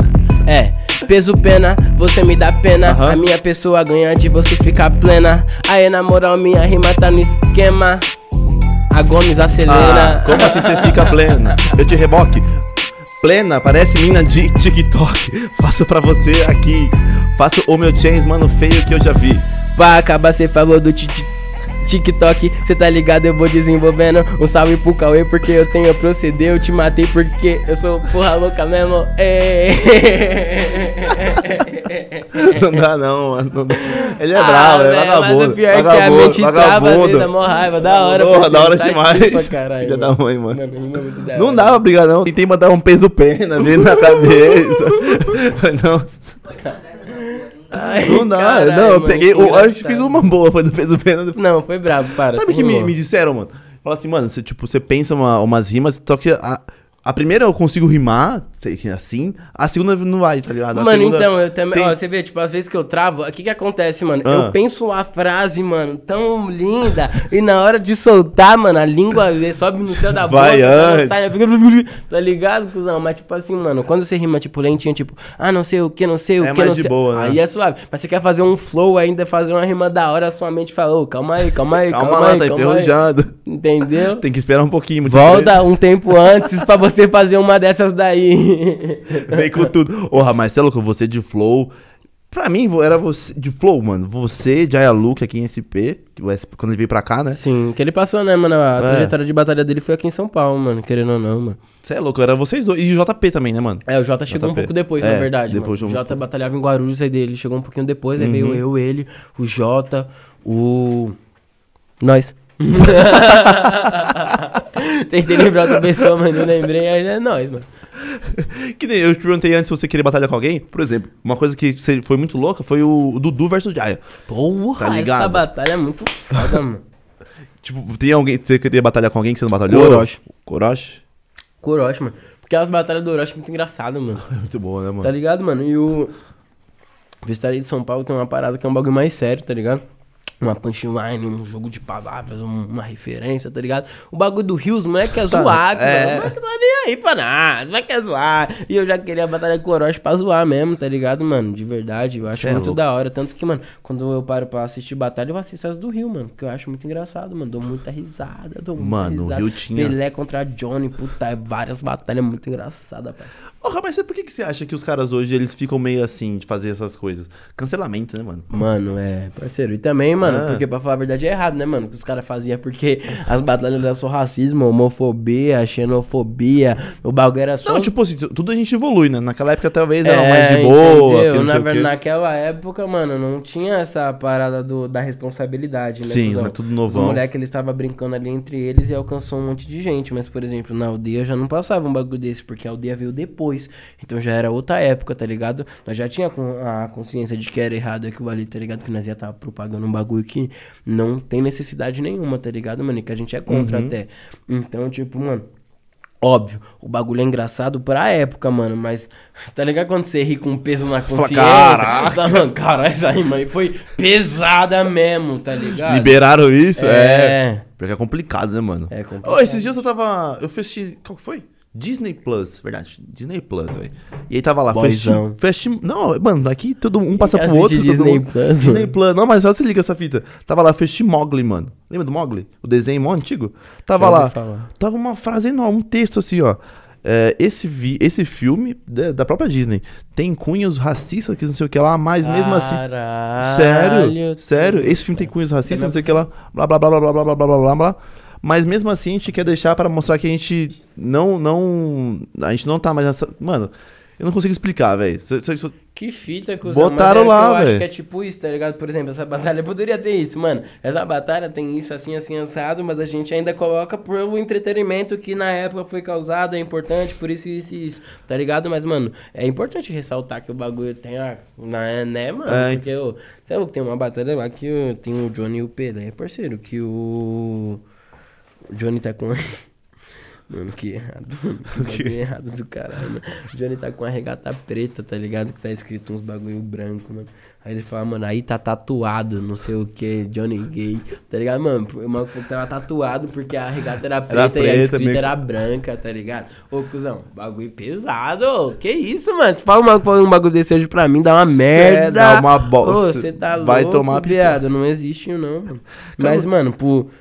É, peso pena, você me dá pena. Aham. A minha pessoa ganha de você ficar plena. Aí, na moral, minha rima tá no esquema. A Gomes acelera. Ah, como assim você fica plena? Eu te reboque. Plena, parece mina de TikTok. Faço pra você aqui. Faço o meu chains, mano, feio que eu já vi. Pra acabar, cê falou do ti- ti- TikTok, cê tá ligado, eu vou desenvolvendo Um salve pro Cauê, porque eu tenho a proceder Eu te matei porque eu sou porra louca mesmo É. Não dá não, mano. não dá. Ele é Ah, bravo, é velho, vagabundo. Mas o pior é que a mente trava dele, dá mó raiva, da hora Porra, da hora demais. caralho, Filha da mãe, mano. Mano, da Não dá pra brigar não. Tentei mandar um peso pena nele na cabeça. não, Ai, não dá. caralho, não, eu peguei. Eu acho que engraçado. fiz uma boa, foi do peso pena. Não, foi brabo, para. Sabe o que me, me disseram, mano? Fala assim, mano, você, tipo, você pensa uma- umas rimas, só que a, a primeira eu consigo rimar, assim, a segunda não vai, tá ligado? A Mano, segunda então, eu também. tem- Ó, você vê, tipo, às vezes que eu travo, o que que acontece, mano? Ah. Eu penso a frase, mano, tão linda, e na hora de soltar, mano, a língua sobe no céu da Vai boca, antes. sai, tá ligado, cuzão? Mas, tipo assim, mano, quando você rima, tipo, lentinho, tipo, ah, não sei o que, não sei o É que, não sei. boa, né? Aí é suave. Mas você quer fazer um flow ainda, fazer uma rima da hora, a sua mente fala, ô, calma aí, calma aí, calma, Calma lá, aí, tá calma aí. enferrujado. Entendeu? Tem que esperar um pouquinho. Volta um tempo antes pra você fazer uma dessas daí. Vem com tudo. Porra, mas você é louco, você de flow. Pra mim, era você de flow, mano. Você, Jaya Luke aqui em SP, quando ele veio pra cá, né? Sim, que ele passou, né, mano? A É. trajetória de batalha dele foi aqui em São Paulo, mano. Querendo ou não, mano. Você é louco, era vocês dois. E o JP também, né, mano? É, o Jota chegou um JP. pouco depois, É, na verdade. depois mano. O um Jota pouco. batalhava em Guarulhos, aí dele chegou um pouquinho depois, aí Uhum. veio eu, ele, o Jota, o. Nós. Tentei lembrar outra pessoa, mas não lembrei, aí é nós, mano. Que nem eu te perguntei antes se você queria batalhar com alguém. Por exemplo, uma coisa que foi muito louca foi o Dudu versus Jaya. Porra, Tá ligado? essa batalha é muito foda, mano. Tipo, tem alguém que você queria batalhar com alguém que você não batalhou? Orochi. Orochi? Orochi, mano. Porque as batalhas do Orochi é muito engraçadas, mano. É muito boa, né, mano? Tá ligado, mano? E o. Vestaria de São Paulo tem uma parada que é um bagulho mais sério, tá ligado? Uma punchline, um jogo de palavras, um- uma referência, tá ligado? O bagulho do Rios, não é que é zoar, cara. é. Os moleque tá nem aí pra nada, não é que é zoar. E eu já queria a batalha com o Orochi pra zoar mesmo, tá ligado, mano? De verdade, eu acho Cê é muito louco. da hora. Tanto que, mano, quando eu paro pra assistir batalha, eu assisto as do Rio, mano. Que eu acho muito engraçado, mano. Dou muita risada, dou muita Mano, o risada. Rio tinha- Pelé contra Johnny, puta, é várias batalhas muito engraçadas, pai. Porra, mas por que, que você acha que os caras hoje eles ficam meio assim de fazer essas coisas? Cancelamento, né, mano? Mano, é, parceiro. E também, mano, Ah. porque pra falar a verdade é errado, né, mano? Que os caras faziam porque as batalhas eram só racismo, homofobia, xenofobia, o bagulho era só. Não, tipo assim, tudo a gente evolui, né? Naquela época talvez era mais de É, boa, entendeu? Na, o naquela época, mano, não tinha essa parada do, da responsabilidade, né? Sim, cuzão? né, tudo Os novão. moleques, eles estavam brincando ali entre eles e alcançou um monte de gente. Mas, por exemplo, na aldeia já não passava um bagulho desse, porque a aldeia veio depois. Então já era outra época, tá ligado? Nós já tinha a consciência de que era errado aquilo ali, tá ligado? Que nós ia estar propagando um bagulho que não tem necessidade nenhuma, tá ligado, mano? E que a gente é contra Uhum. até. Então, tipo, mano. Óbvio, o bagulho é engraçado pra época, mano, mas tá ligado quando você ri com peso na consciência? "Caraca." Tá, mano, cara, essa rima aí foi pesada mesmo, tá ligado? Liberaram isso? É. É. Porque é complicado, né, mano? É complicado. Ô, esses dias eu tava. Eu fui assistir. Qual que foi? Disney Plus, verdade. Disney Plus, velho. E aí tava lá, Boyzão. foi Não, mano, aqui todo um passa pro outro. assistir todo Disney mundo- Plus, Disney mano? Plus. Não, mas só se liga essa fita. Tava lá, assistir Mogli, mano. Lembra do Mogli? O desenho mó antigo? Tava ouvi lá. Tava uma frase enorme, um texto assim, ó. É, esse, vi, esse filme da, da própria Disney tem cunhos racistas, que não sei o que lá, mas mesmo assim. Caralho, Sério? Sério? Esse filme tem cunhos racistas, não sei o que lá, blá blá blá blá blá blá blá blá blá blá blá. Mas mesmo assim a gente quer deixar pra mostrar que a gente não não a gente não tá mais nessa, mano, eu não consigo explicar, velho. Que fita, cuzão. Botaram que lá, Eu acho velho. que é tipo isso, tá ligado? Por exemplo, essa batalha poderia ter isso, mano. Essa batalha tem isso assim, assim, assado, mas a gente ainda coloca por o entretenimento que na época foi causado, é importante, por isso, isso e isso, tá ligado? Mas, mano, é importante ressaltar que o bagulho tem a. Né, né mano? É, Porque eu. Sabe que tem uma batalha lá que tem o Johnny e o Pelé, parceiro, que o. O Johnny tá com. Mano, que errado. Que bagulho errado do caralho, mano. O Johnny tá com a regata preta, tá ligado? Que tá escrito uns bagulho branco, mano. Aí ele fala, mano, aí tá tatuado, não sei o que, Johnny Gay, tá ligado, mano? O maluco falou que tava tatuado porque a regata era preta, e a preta, escrita meio- era branca, tá ligado? Ô, cuzão, bagulho pesado, ô, que isso, mano? Se fala um maluco falando um bagulho desse hoje pra mim, dá uma Cê merda. dá uma bo- Ô, cê você tá vai louco, tomar viado, não existe não, mano. Mas, mano, pro,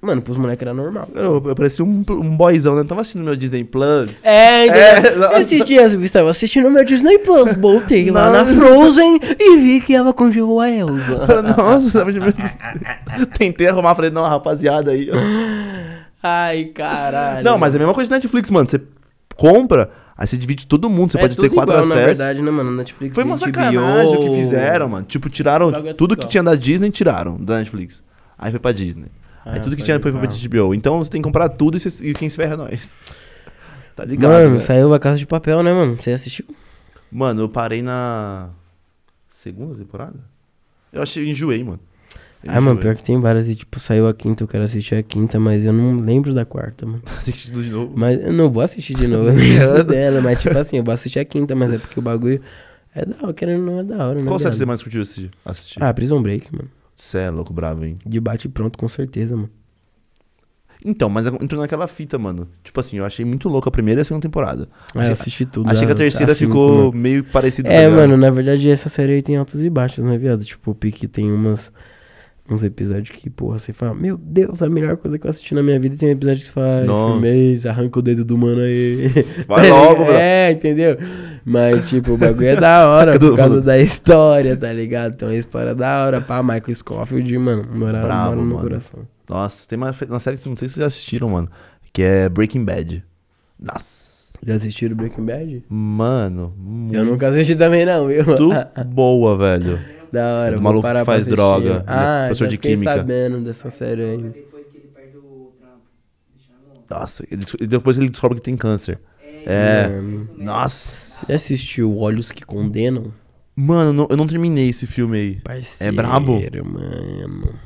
mano, pros moleques era normal. Eu, eu parecia um, um boyzão, né? Tava assistindo meu Disney Plus. É, É, entendeu? nossa. Esses dias eu estava assistindo meu Disney Plus, voltei lá na. Frozen e vi que ela congelou a Elsa. Nossa, tentei arrumar, falei, não, rapaziada aí. Ai, caralho. Não, mas é a mesma coisa de Netflix, mano. Você compra, aí você divide todo mundo, você É pode ter quatro igual, na acessos. verdade, né, mano? Netflix, Foi uma HBO. sacanagem o que fizeram, mano. Tipo, tiraram é tudo que tinha da Disney, tiraram da Netflix. Aí foi pra Disney. Aí Ah, tudo que pode tinha foi pra. HBO. Então você tem que comprar tudo e, você- e quem se ferra é nós. Tá ligado? Mano, velho? saiu a Casa de Papel, né, mano? Você assistiu? Mano, eu parei na segunda temporada? Eu achei, enjoei, mano. Eu Ah, mano, pior que tem várias e, tipo, saiu a quinta, eu quero assistir a quinta, mas eu não lembro da quarta, mano. Tem que assistir de novo. Mas eu não vou assistir de novo, eu lembro dela, mas tipo assim, eu vou assistir a quinta, mas é porque o bagulho é da hora, querendo não é da hora, né? Qual série você mais curtiu assistir? assistir? Ah, Prison Break, mano. Cê é louco, bravo, hein? De bate e pronto, com certeza, mano. Então, mas entrou naquela fita, mano. Tipo assim, eu achei muito louco a primeira e a segunda temporada. Ah, eu Achei- assisti tudo. Achei que a ah, terceira cinco, ficou meio parecida. É, mano, na verdade essa série aí tem altos e baixos, né, viado? Tipo, o Pique tem umas. Uns episódios que, porra, você fala, meu Deus, a melhor coisa que eu assisti na minha vida. Tem um episódio que você fala, firmez, arranca o dedo do mano aí. Vai logo, bro. É, entendeu? Mas, tipo, o bagulho é da hora por causa mano. da história, tá ligado? Então, a história da hora. Pá, Michael Scofield, mano, mora, Bravo, mora no mano. coração. Nossa, tem uma, uma série que não sei se vocês assistiram, mano. Que é Breaking Bad. Nossa. Já assistiram Breaking Bad? Mano, Eu nunca assisti também, não, viu? muito boa, velho. Da hora, Do vou maluco parar que faz droga, ele é Ah, professor já de química. sabendo dessa série aí. Depois que ele perde o trampo. Deixando longe. Nossa, ele, e depois ele descobre que tem câncer. É. Mano. Nossa. Você já assistiu Olhos que Condenam? Mano, não- eu não terminei esse filme aí. Parceiro, brabo? mano.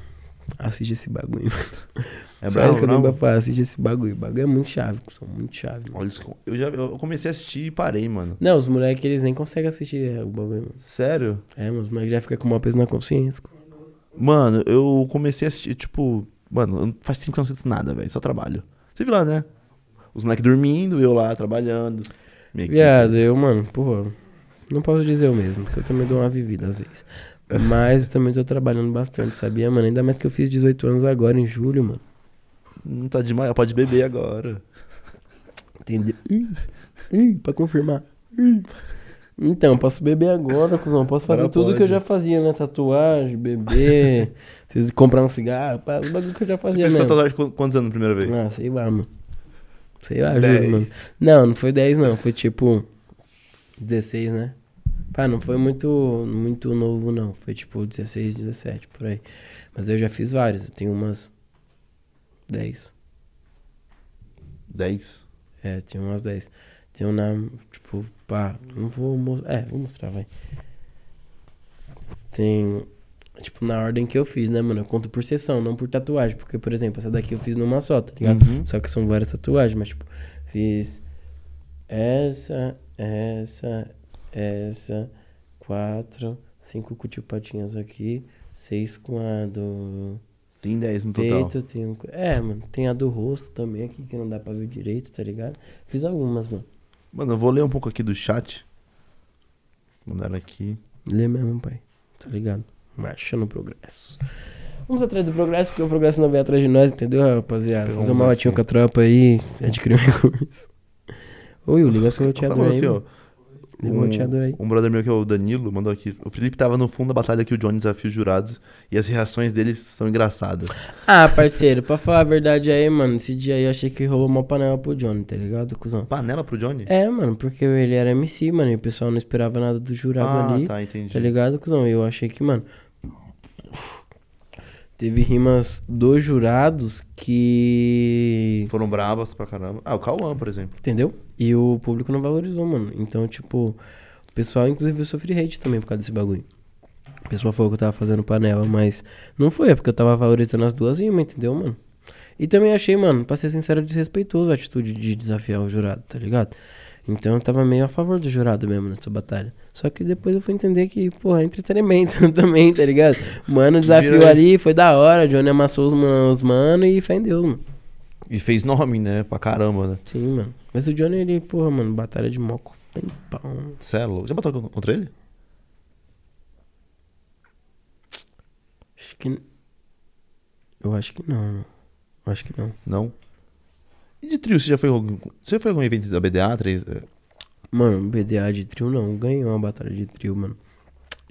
Assiste esse bagulho. É Só bravo, isso que eu não? pra falar, assiste esse bagulho. O bagulho é muito chave, são muito chave. mano. Olha, eu já eu comecei a assistir e parei, mano. Não, os moleques, eles nem conseguem assistir é, o bagulho, mano. Sério? É, mas os moleques já ficam com uma peso na consciência. Mano, eu comecei a assistir, tipo. Mano, faz tempo que eu não assisto nada, velho. Só trabalho. Você viu lá, né? Os moleques dormindo, eu lá trabalhando. Viado, eu, mano, porra, não posso dizer o mesmo, porque eu também dou uma vivida às vezes. Mas eu também tô trabalhando bastante, sabia, mano? Ainda mais que eu fiz 18 anos agora, em julho, mano. Não tá demais, pode beber agora. Entendeu? Ih, pra confirmar. Então, posso beber agora, cuzão. Posso fazer Agora tudo que eu pode. já fazia, né? Tatuagem, beber, vocês comprar um cigarro, pá, os bagulho que eu já Você fazia fez essa mesmo. tatuagem quantos anos na primeira vez? Ah, sei lá, mano. Sei lá, juro, mano. Não, não foi 10, não. Foi tipo 16, né? Pá, não foi muito, muito novo, não. Foi tipo 16, 17, por aí. Mas eu já fiz vários. Eu tenho umas 10. 10. É, tinha umas 10. Tem um na. Tipo, pá, não vou mostrar. É, vou mostrar, vai. Tem. Tipo, na ordem que eu fiz, né, mano? Eu conto por sessão, não por tatuagem. Porque, por exemplo, essa daqui eu fiz numa só, tá ligado? Uhum. Só que são várias tatuagens, mas, tipo, fiz essa, essa, essa, quatro, cinco cutipatinhas aqui, seis com a do Tem 10 no total. peito, tem um... É, mano, tem a do rosto também aqui, que não dá pra ver direito, tá ligado? Fiz algumas, mano. Mano, eu vou ler um pouco aqui do chat. Mandaram aqui. Lê mesmo, pai. Tá ligado? Marcha no progresso. Vamos atrás do progresso, porque o progresso não vem atrás de nós, entendeu, rapaziada? Fazer uma latinha com a tropa aí, adquirir um recurso. Will, liga seu roteador aí, assim, o roteador aí. Um brother meu que é o Danilo mandou aqui. O Felipe tava no fundo da batalha que o Johnny desafia os jurados e as reações deles são engraçadas. Ah, parceiro, pra falar a verdade aí, mano, esse dia aí eu achei que rolou uma panela pro Johnny, tá ligado, cuzão? Panela pro Johnny? É, mano, porque ele era MC, mano, e o pessoal não esperava nada do jurado ah, ali, tá, entendi. tá ligado, cuzão? E eu achei que, mano, teve rimas dos jurados que... Foram bravas pra caramba. Ah, o Cauã, por exemplo. Entendeu? E o público não valorizou, mano. Então, tipo, o pessoal, inclusive, eu sofri hate também por causa desse bagulho. O pessoal falou que eu tava fazendo panela, mas não foi, é porque eu tava valorizando as duas rimas, entendeu, mano? E também achei, mano, pra ser sincero, desrespeitoso a atitude de desafiar o jurado, tá ligado? Então eu tava meio a favor do jurado mesmo nessa batalha. Só que depois eu fui entender que, porra, é entretenimento também, tá ligado? Mano, desafio Vira- ali, foi da hora, Johnny amassou os, man, os mano e fé em Deus, mano. E fez nome, né? Pra caramba, né? Sim, mano. Mas o Johnny, ele, porra, mano, batalha de moco. Tem pau. Cê é louco. Já batalhou contra ele? Acho que. Eu acho que não. Eu Acho que não. Não. E de trio, você já foi algum... Você foi algum evento da BDA 3? É, Mano, BDA de trio não. Ganhou uma batalha de trio, mano.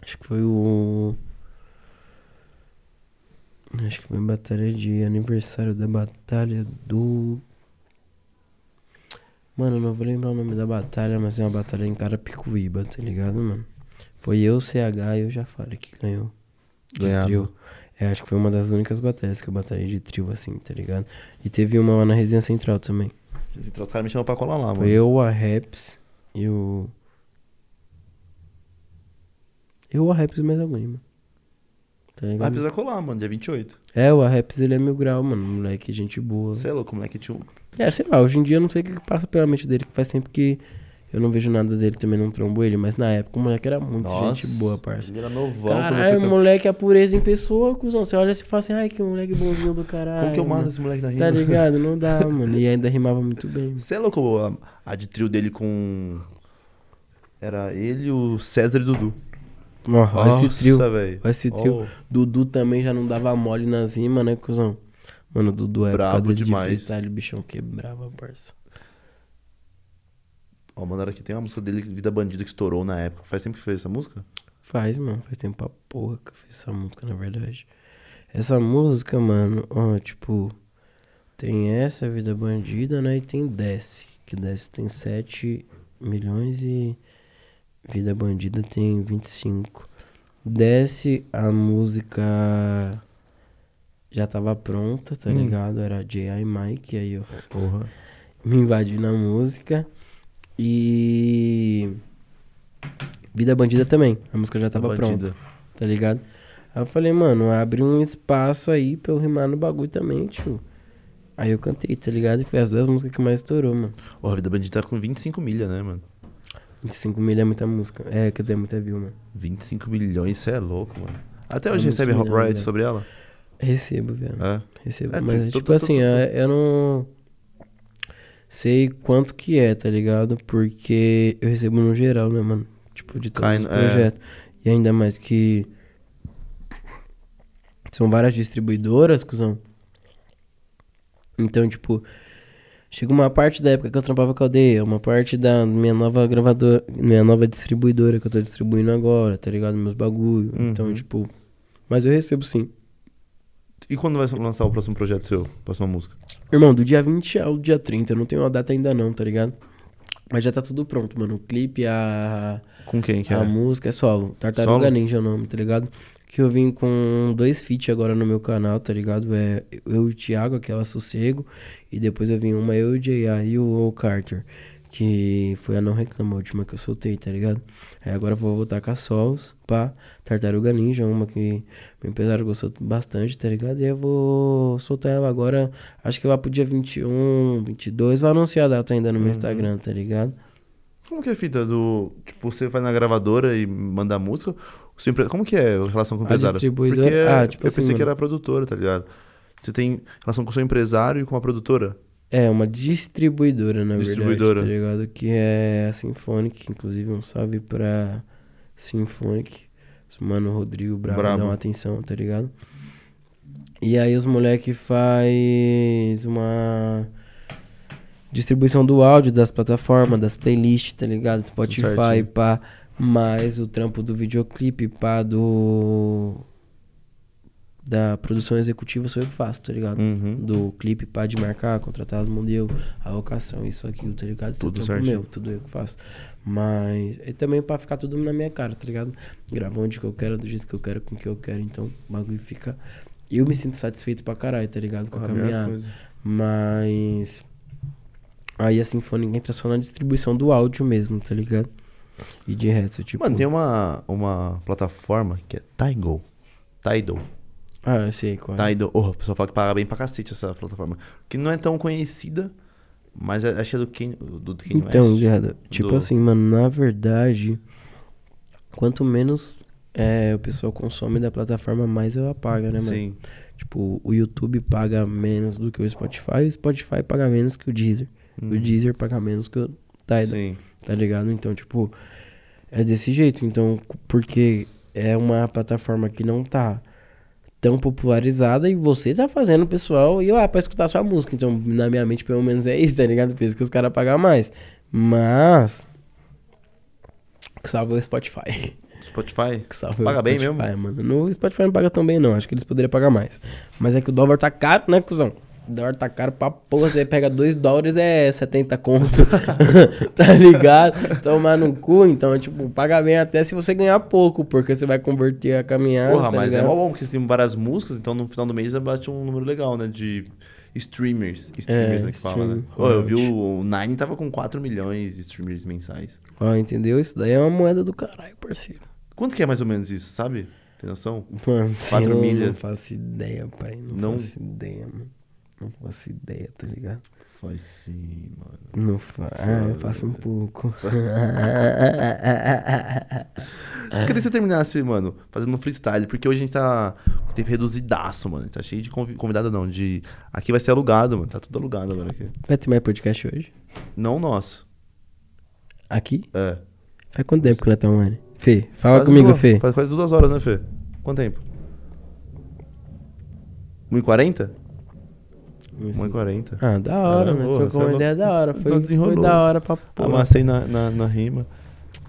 Acho que foi o. Acho que foi a batalha de aniversário da batalha do. Mano, eu não vou lembrar o nome da batalha, mas é uma batalha em Carapicuíba, tá ligado, mano? Foi eu, CH e o Jafari que ganhou. Ganharam. É, acho que foi uma das únicas batalhas que eu batalhei de trio, assim, tá ligado? E teve uma lá na Resenha Central também. Os caras me chamam pra colar lá, Foi mano. eu, a Raps e o. Eu, a Raps e mais alguém, mano. Tá ligado? precisa colar, mano, dia 28. É, o Raps ele é mil grau, mano. Moleque, gente boa. Você é louco, moleque. Tinha um... É, sei lá, hoje em dia eu não sei o que que passa pela mente dele, que faz tempo que eu não vejo nada dele, também não trombo ele, mas na época o moleque era muito gente boa, parça. Ele era novão. Caralho, foi- moleque, a pureza em pessoa, cuzão. Você olha e fala assim, ai, que moleque bonzinho do caralho. Como que eu mato mano. esse moleque na rima? Tá ligado? Não dá, mano. E ainda rimava muito bem. Você é louco, a, a de trio dele com... Era ele, o César e o Dudu. Olha esse trio. Nossa, velho. Olha esse trio. Ó, Dudu também já não dava mole nas rimas, né, cuzão? Mano, o Dudu é Brabo demais. de freestyle, o bichão quebrava, parça. Ó, mandaram aqui, tem uma música dele, Vida Bandida, que estourou na época. Faz tempo que fez essa música? Faz, mano, faz tempo pra porra que eu fiz essa música, na verdade. Essa música, mano, ó, tipo, tem essa, Vida Bandida, né, e tem Desce, que Desce tem 7 milhões e Vida Bandida tem 25. Desce, a música já tava pronta, tá Hum. ligado? Era J.I. Mike, aí eu, porra, me invadi na música. E. Vida Bandida também, a música já tava pronta, tá ligado? Aí eu falei, mano, abre um espaço aí pra eu rimar no bagulho também, tio. Aí eu cantei, tá ligado? E foi as duas músicas que mais estourou, mano. Ó, a Vida Bandida tá com 25 milha, né, mano? 25 mil é muita música. É, quer dizer, é muita view, mano. 25 milhões, você é louco, mano. Até hoje É recebe muito royalties milhão, sobre ela? Recebo, velho. É. Recebo. É, Mas, tô- tipo assim, eu não sei quanto que é, tá ligado? Porque eu recebo no geral, né, mano? Tipo, de todos Cai- os é. projetos. E ainda mais que são várias distribuidoras, cuzão. Então, tipo, chega uma parte da época que eu trampava com a aldeia, uma parte da minha nova gravadora, minha nova distribuidora que eu tô distribuindo agora, tá ligado? Meus bagulho. Então, Uhum. tipo, mas eu recebo sim. E quando vai lançar o próximo projeto seu? Próxima música? Irmão, do dia 20 ao dia 30, eu não tenho uma data ainda não, tá ligado? Mas já tá tudo pronto, mano. O clipe, a, Com quem que a é? música é solo. Tartaruga Solo? Ninja é o nome, tá ligado? Que eu vim com dois feats agora no meu canal, tá ligado? É eu e o Thiago, aquela Sossego. E depois eu vim uma eu e o J.A. e o Carter. Que foi a Não Reclama, a última que eu soltei, tá ligado? Aí agora eu vou voltar com a Sols, pá. Tartaruga Ninja, uma que meu empresário gostou bastante, tá ligado? E eu vou soltar ela agora, acho que lá pro dia 21, 22. Vou anunciar a data ainda no meu Uhum. Instagram, tá ligado? Como que é a fita do. Tipo, você vai na gravadora e manda a música? Empre- Como que é a relação com o A empresário? distribuidora- Porque ah, tipo eu assim, pensei que mano. era produtora, tá ligado? Você tem relação com o seu empresário e com a produtora? É, uma distribuidora, na Distribuidora. verdade, tá ligado? Que é a Symphonic, inclusive um salve pra Symphonic. Mano Rodrigo Bravo, Brabo. dá uma atenção, tá ligado? E aí os moleque faz uma distribuição do áudio das plataformas, das playlists, tá ligado? Spotify, pá, mais o trampo do videoclipe, pá, do da produção executiva sou eu que faço, tá ligado? Uhum. do clipe pá de marcar, contratar as modelo, a locação, isso, aquilo, tá ligado? Tudo trampo certinho. meu, tudo eu que faço. Mas e também pra ficar tudo na minha cara, tá ligado? Gravar onde que eu quero, do jeito que eu quero, com o que eu quero. Então o bagulho fica. Eu me sinto satisfeito pra caralho, tá ligado? Com a melhor caminhada. Mas. Aí a Symphonic entra só na distribuição do áudio mesmo, tá ligado? E de resto, tipo. Mano, tem uma, uma plataforma que é Tidal. Tidal. Ah, eu sei qual é. Tidal. Oh, o pessoal fala que paga bem pra cacete essa plataforma. Que não é tão conhecida, mas é- acho que é do Kanye, do Kanye Então, West. viado, tipo Do- assim, mano, na verdade, quanto menos é, o pessoal consome da plataforma, mais ela paga, né, mano? Sim. Tipo, o YouTube paga menos do que o Spotify, o Spotify paga menos que o Deezer. O Uhum. Deezer paga menos que o Tidal, Sim. tá ligado? Então, tipo, é desse jeito. Então, porque é uma plataforma que não tá tão popularizada e você tá fazendo o pessoal ir lá pra escutar sua música. Então, na minha mente, pelo menos é isso, tá ligado? Por isso que os caras pagam mais. Mas. Que salva o Spotify. Spotify. Que salva Paga o bem Spotify, mano. No Spotify não paga tão bem, não. Acho que eles poderiam pagar mais. Mas é que o dólar tá caro, né, cuzão? Dólar tá caro pra porra. Você pega 2 dólares, é 70 conto. tá ligado? Tomar no cu. Então, tipo, paga bem até se você ganhar pouco, porque você vai converter a caminhada. Porra, tá mas é ligado? mó bom, porque você tem várias músicas, então no final do mês bate um número legal, né? De streamers. Streamers, É, né, que fala, né? stream, Ô, eu vi o, Nine tava com 4 milhões de streamers mensais. Ó, entendeu? Isso daí é uma moeda do caralho, parceiro. Quanto que é mais ou menos isso, sabe? Tem noção? Mano, Quatro eu milhas. não faço ideia, pai. Não, Não? faço ideia, mano. Não faço ideia, tá ligado? Faz sim, mano. Não faço. Ah, eu faço um pouco. Eu queria que você terminasse, mano, fazendo um freestyle, porque hoje a gente tá com tempo reduzidaço, mano. Tá cheio de convi- convidado, não. De... Aqui vai ser alugado, mano. Tá tudo alugado agora aqui. Vai ter mais podcast hoje? Não nosso. Aqui? É. Faz quanto tempo que nós estamos online? Fê, fala Quase comigo, duas- Fê. Faz quase duas horas, né, Fê? Quanto tempo? 1h40? 1h40. Ah, da hora, porra, Trocou é uma ideia da hora. Foi, Então foi da hora pra porra. Amassei na, na, na rima.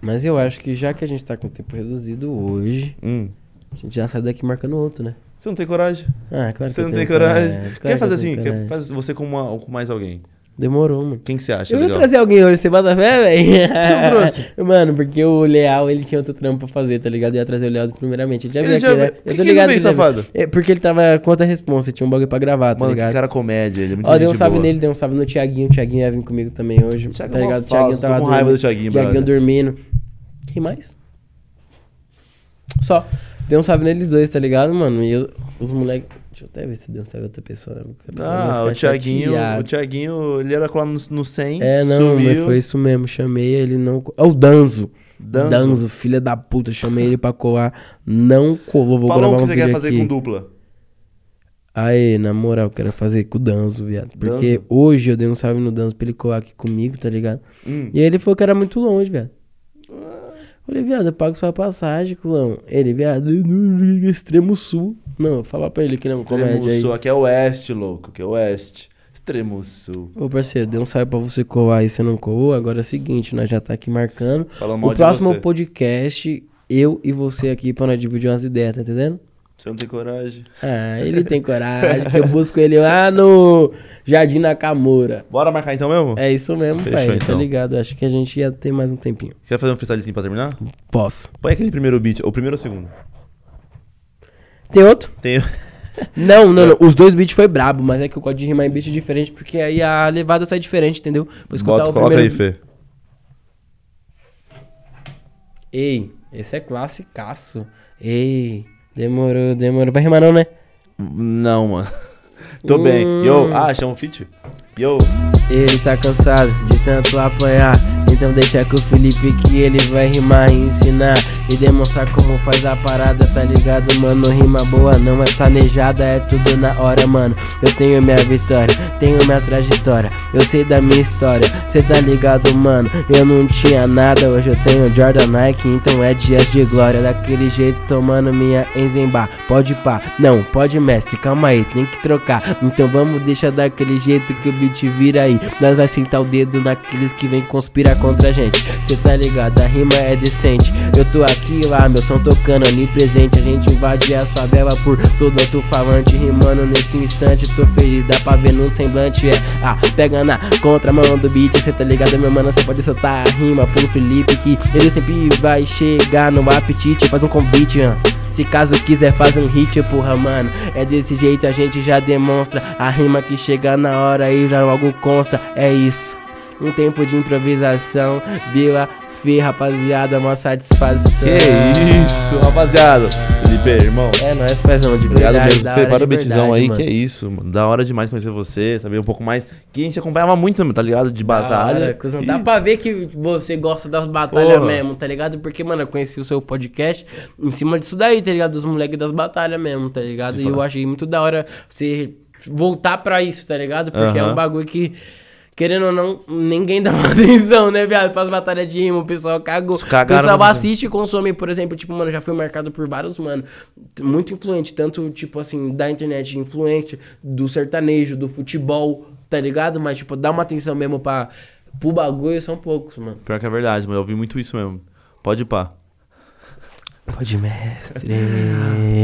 Mas eu acho que já que a gente tá com o tempo reduzido hoje, Hum. a gente já sai daqui marcando outro, né? Você não tem coragem? Ah, claro Você que não tem tenho coragem? claro Quer que fazer assim? Quer coragem. fazer você com, uma, com mais alguém? Demorou, mano. Quem que você acha Eu ia legal? trazer alguém hoje, você bota fé, velho? Mano, porque o Leal, ele tinha outro trampo pra fazer, tá ligado? Eu ia trazer o Leal primeiramente. Ele já veio já aqui, né? veio. Por Eu que tô que ligado. veio, que ele já safado? veio. É, porque ele tava contra a responsa, tinha um bagulho pra gravar, tá Mano, que ligado? cara comédia, ele é muito Ó, deu um salve boa. nele, deu um salve no Thiaguinho. O Thiaguinho ia vir comigo também hoje. Thiago tá é ligado? O Thiaguinho tava com raiva dormindo. do Thiaguinho, Thiaguinho dormindo. Quem mais? Só. Deu um salve neles dois, tá ligado, mano? E eu- os moleques. Deixa eu até ver se deu certo outra pessoa. né? Ah, o Thiaguinho, o. Thiaguinho, ele era colar no, no 100, É, não, sumiu. mas foi isso mesmo. Chamei ele, não. É o Danzo. Danzo. Danzo, filha da puta. Chamei ele pra colar. Não colou. Vou Falou gravar o que um você vídeo quer fazer aqui. com dupla. Aê, na moral, quero fazer com o Danzo, viado. Porque Danzo? hoje eu dei um salve no Danzo pra ele colar aqui comigo, tá ligado? Hum. E aí ele falou que era muito longe, viado. Falei, viado, eu pago sua passagem, cuzão. Ele, viado, extremo sul. Não, fala pra ele que não, Extremo comédia aí. Sul, aqui é oeste, louco, aqui é oeste. Extremo Sul. Ô, parceiro, dei um salve pra você colar e você não colou. Agora é o seguinte, nós já tá aqui marcando. Mal O próximo podcast, eu e você aqui pra nós dividir umas ideias, tá entendendo? Você não tem coragem. Ah, ele tem coragem, eu busco ele lá no Jardim Nakamura. Bora marcar então mesmo? É isso mesmo, Fechou, pai. Tá então. ligado? Acho que a gente ia ter mais um tempinho. Quer fazer um freestylezinho pra terminar? Posso. Põe aquele primeiro beat, o primeiro ou o segundo? Tem outro? Tem. Não, não, não. Os dois beats foi brabo, mas é que eu gosto de rimar em beat diferente, porque aí a levada sai diferente, entendeu? Vou escutar Bota, o coloca aí, primeiro. Fê. Ei, esse é classicaço. Ei, demorou, demorou. Vai rimar não, né? Não, mano. Tô bem. Hum. Yo, ah, chama o feat? Yo. Ele tá cansado de tanto apanhar. Então deixa com o Felipe que ele vai rimar e ensinar. E demonstrar como faz a parada, tá ligado, mano? Rima boa não é planejada, é tudo na hora, mano. Eu tenho minha vitória, tenho minha trajetória. Eu sei da minha história, cê tá ligado, mano? Eu não tinha nada, hoje eu tenho Jordan Nike, então é dias de glória. Daquele jeito, tomando minha Enzembar. Pode pá, não, pode mestre, calma aí, tem que trocar. Então vamos deixar daquele jeito que o beat vira aí. Nós vai sentar o dedo naqueles que vem conspirar contra a gente. Cê tá ligado, a rima é decente. Eu tô aqui lá, meu som tocando onipresente. A gente invade as favelas por todo alto-falante. Rimando nesse instante, tô feliz, dá pra ver no semblante. É, ah, pega na contramão do beat. Cê tá ligado, meu mano, cê pode soltar a rima pro Felipe. Que ele sempre vai chegar no apetite. Faz um convite, ah. Se caso quiser faz um hit, porra, mano. É desse jeito a gente já demonstra. A rima que chega na hora e já logo consta. É isso. Um tempo de improvisação. Deu fé, rapaziada. Uma satisfação. Que isso, rapaziada. Felipe, irmão. É nóis, pezão, de Obrigado verdade. mesmo, Fê. de Parabénsão verdade, aí, mano. que é isso, mano. Da hora demais conhecer você, saber um pouco mais. Que a gente acompanhava muito, tá ligado? De batalha. hora. E- Dá pra ver que você gosta das batalhas Porra. mesmo, tá ligado? Porque, mano, eu conheci o seu podcast em cima disso daí, tá ligado? Dos moleques das batalhas mesmo, tá ligado? E eu achei muito da hora você voltar pra isso, tá ligado? Porque é Aham. um bagulho que. Querendo ou não, ninguém dá uma atenção, né, viado? Pras batalhas de rima, o pessoal cagou. O pessoal assiste e consome, por exemplo, tipo, mano, já fui marcado por vários, mano, muito influente, tanto, tipo, assim, da internet, influência, do sertanejo, do futebol, tá ligado? Mas, tipo, dá uma atenção mesmo pra, pro bagulho, são poucos, mano. Pior que é verdade, mano. Eu ouvi muito isso mesmo. Pode ir pá. Pode, mestre.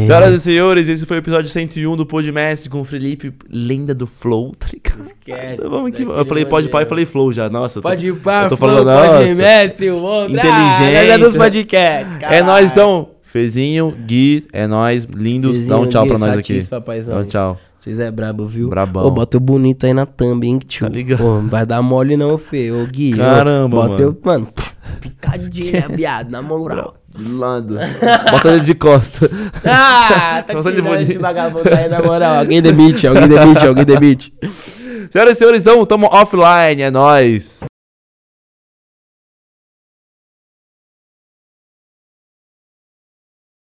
Senhoras e senhores, esse foi o episódio 101 do Podmestre com o Felipe, lenda do Flow, tá ligado? Esquece. Vamos aqui. Eu falei pode e modelo. falei Flow já. Nossa, eu tô- Pode ir pra eu tô Flow, falando, pode nossa. mestre, o outro. Inteligência. Ah, nós é dos podcasts, É caralho. nóis então. Fezinho, Gui, é nóis, lindos. Dá um tchau Gui, pra nós aqui. Dá um tchau. Vocês é brabo, viu? Brabão. Ô, bota o bonito aí na thumb, hein, tio. Tá ligado? Pô, não vai dar mole não, Fê. Ô, Gui. ô, Caramba, bota mano. Eu, mano, picadinha, viado, na moral. De lado. Bota ele de costa. Ah, tá Nossa, ele tirando esse vagabundo aí, na moral. Alguém demite, alguém demite, alguém demite. Senhoras e senhores, então, tamo offline. É nóis.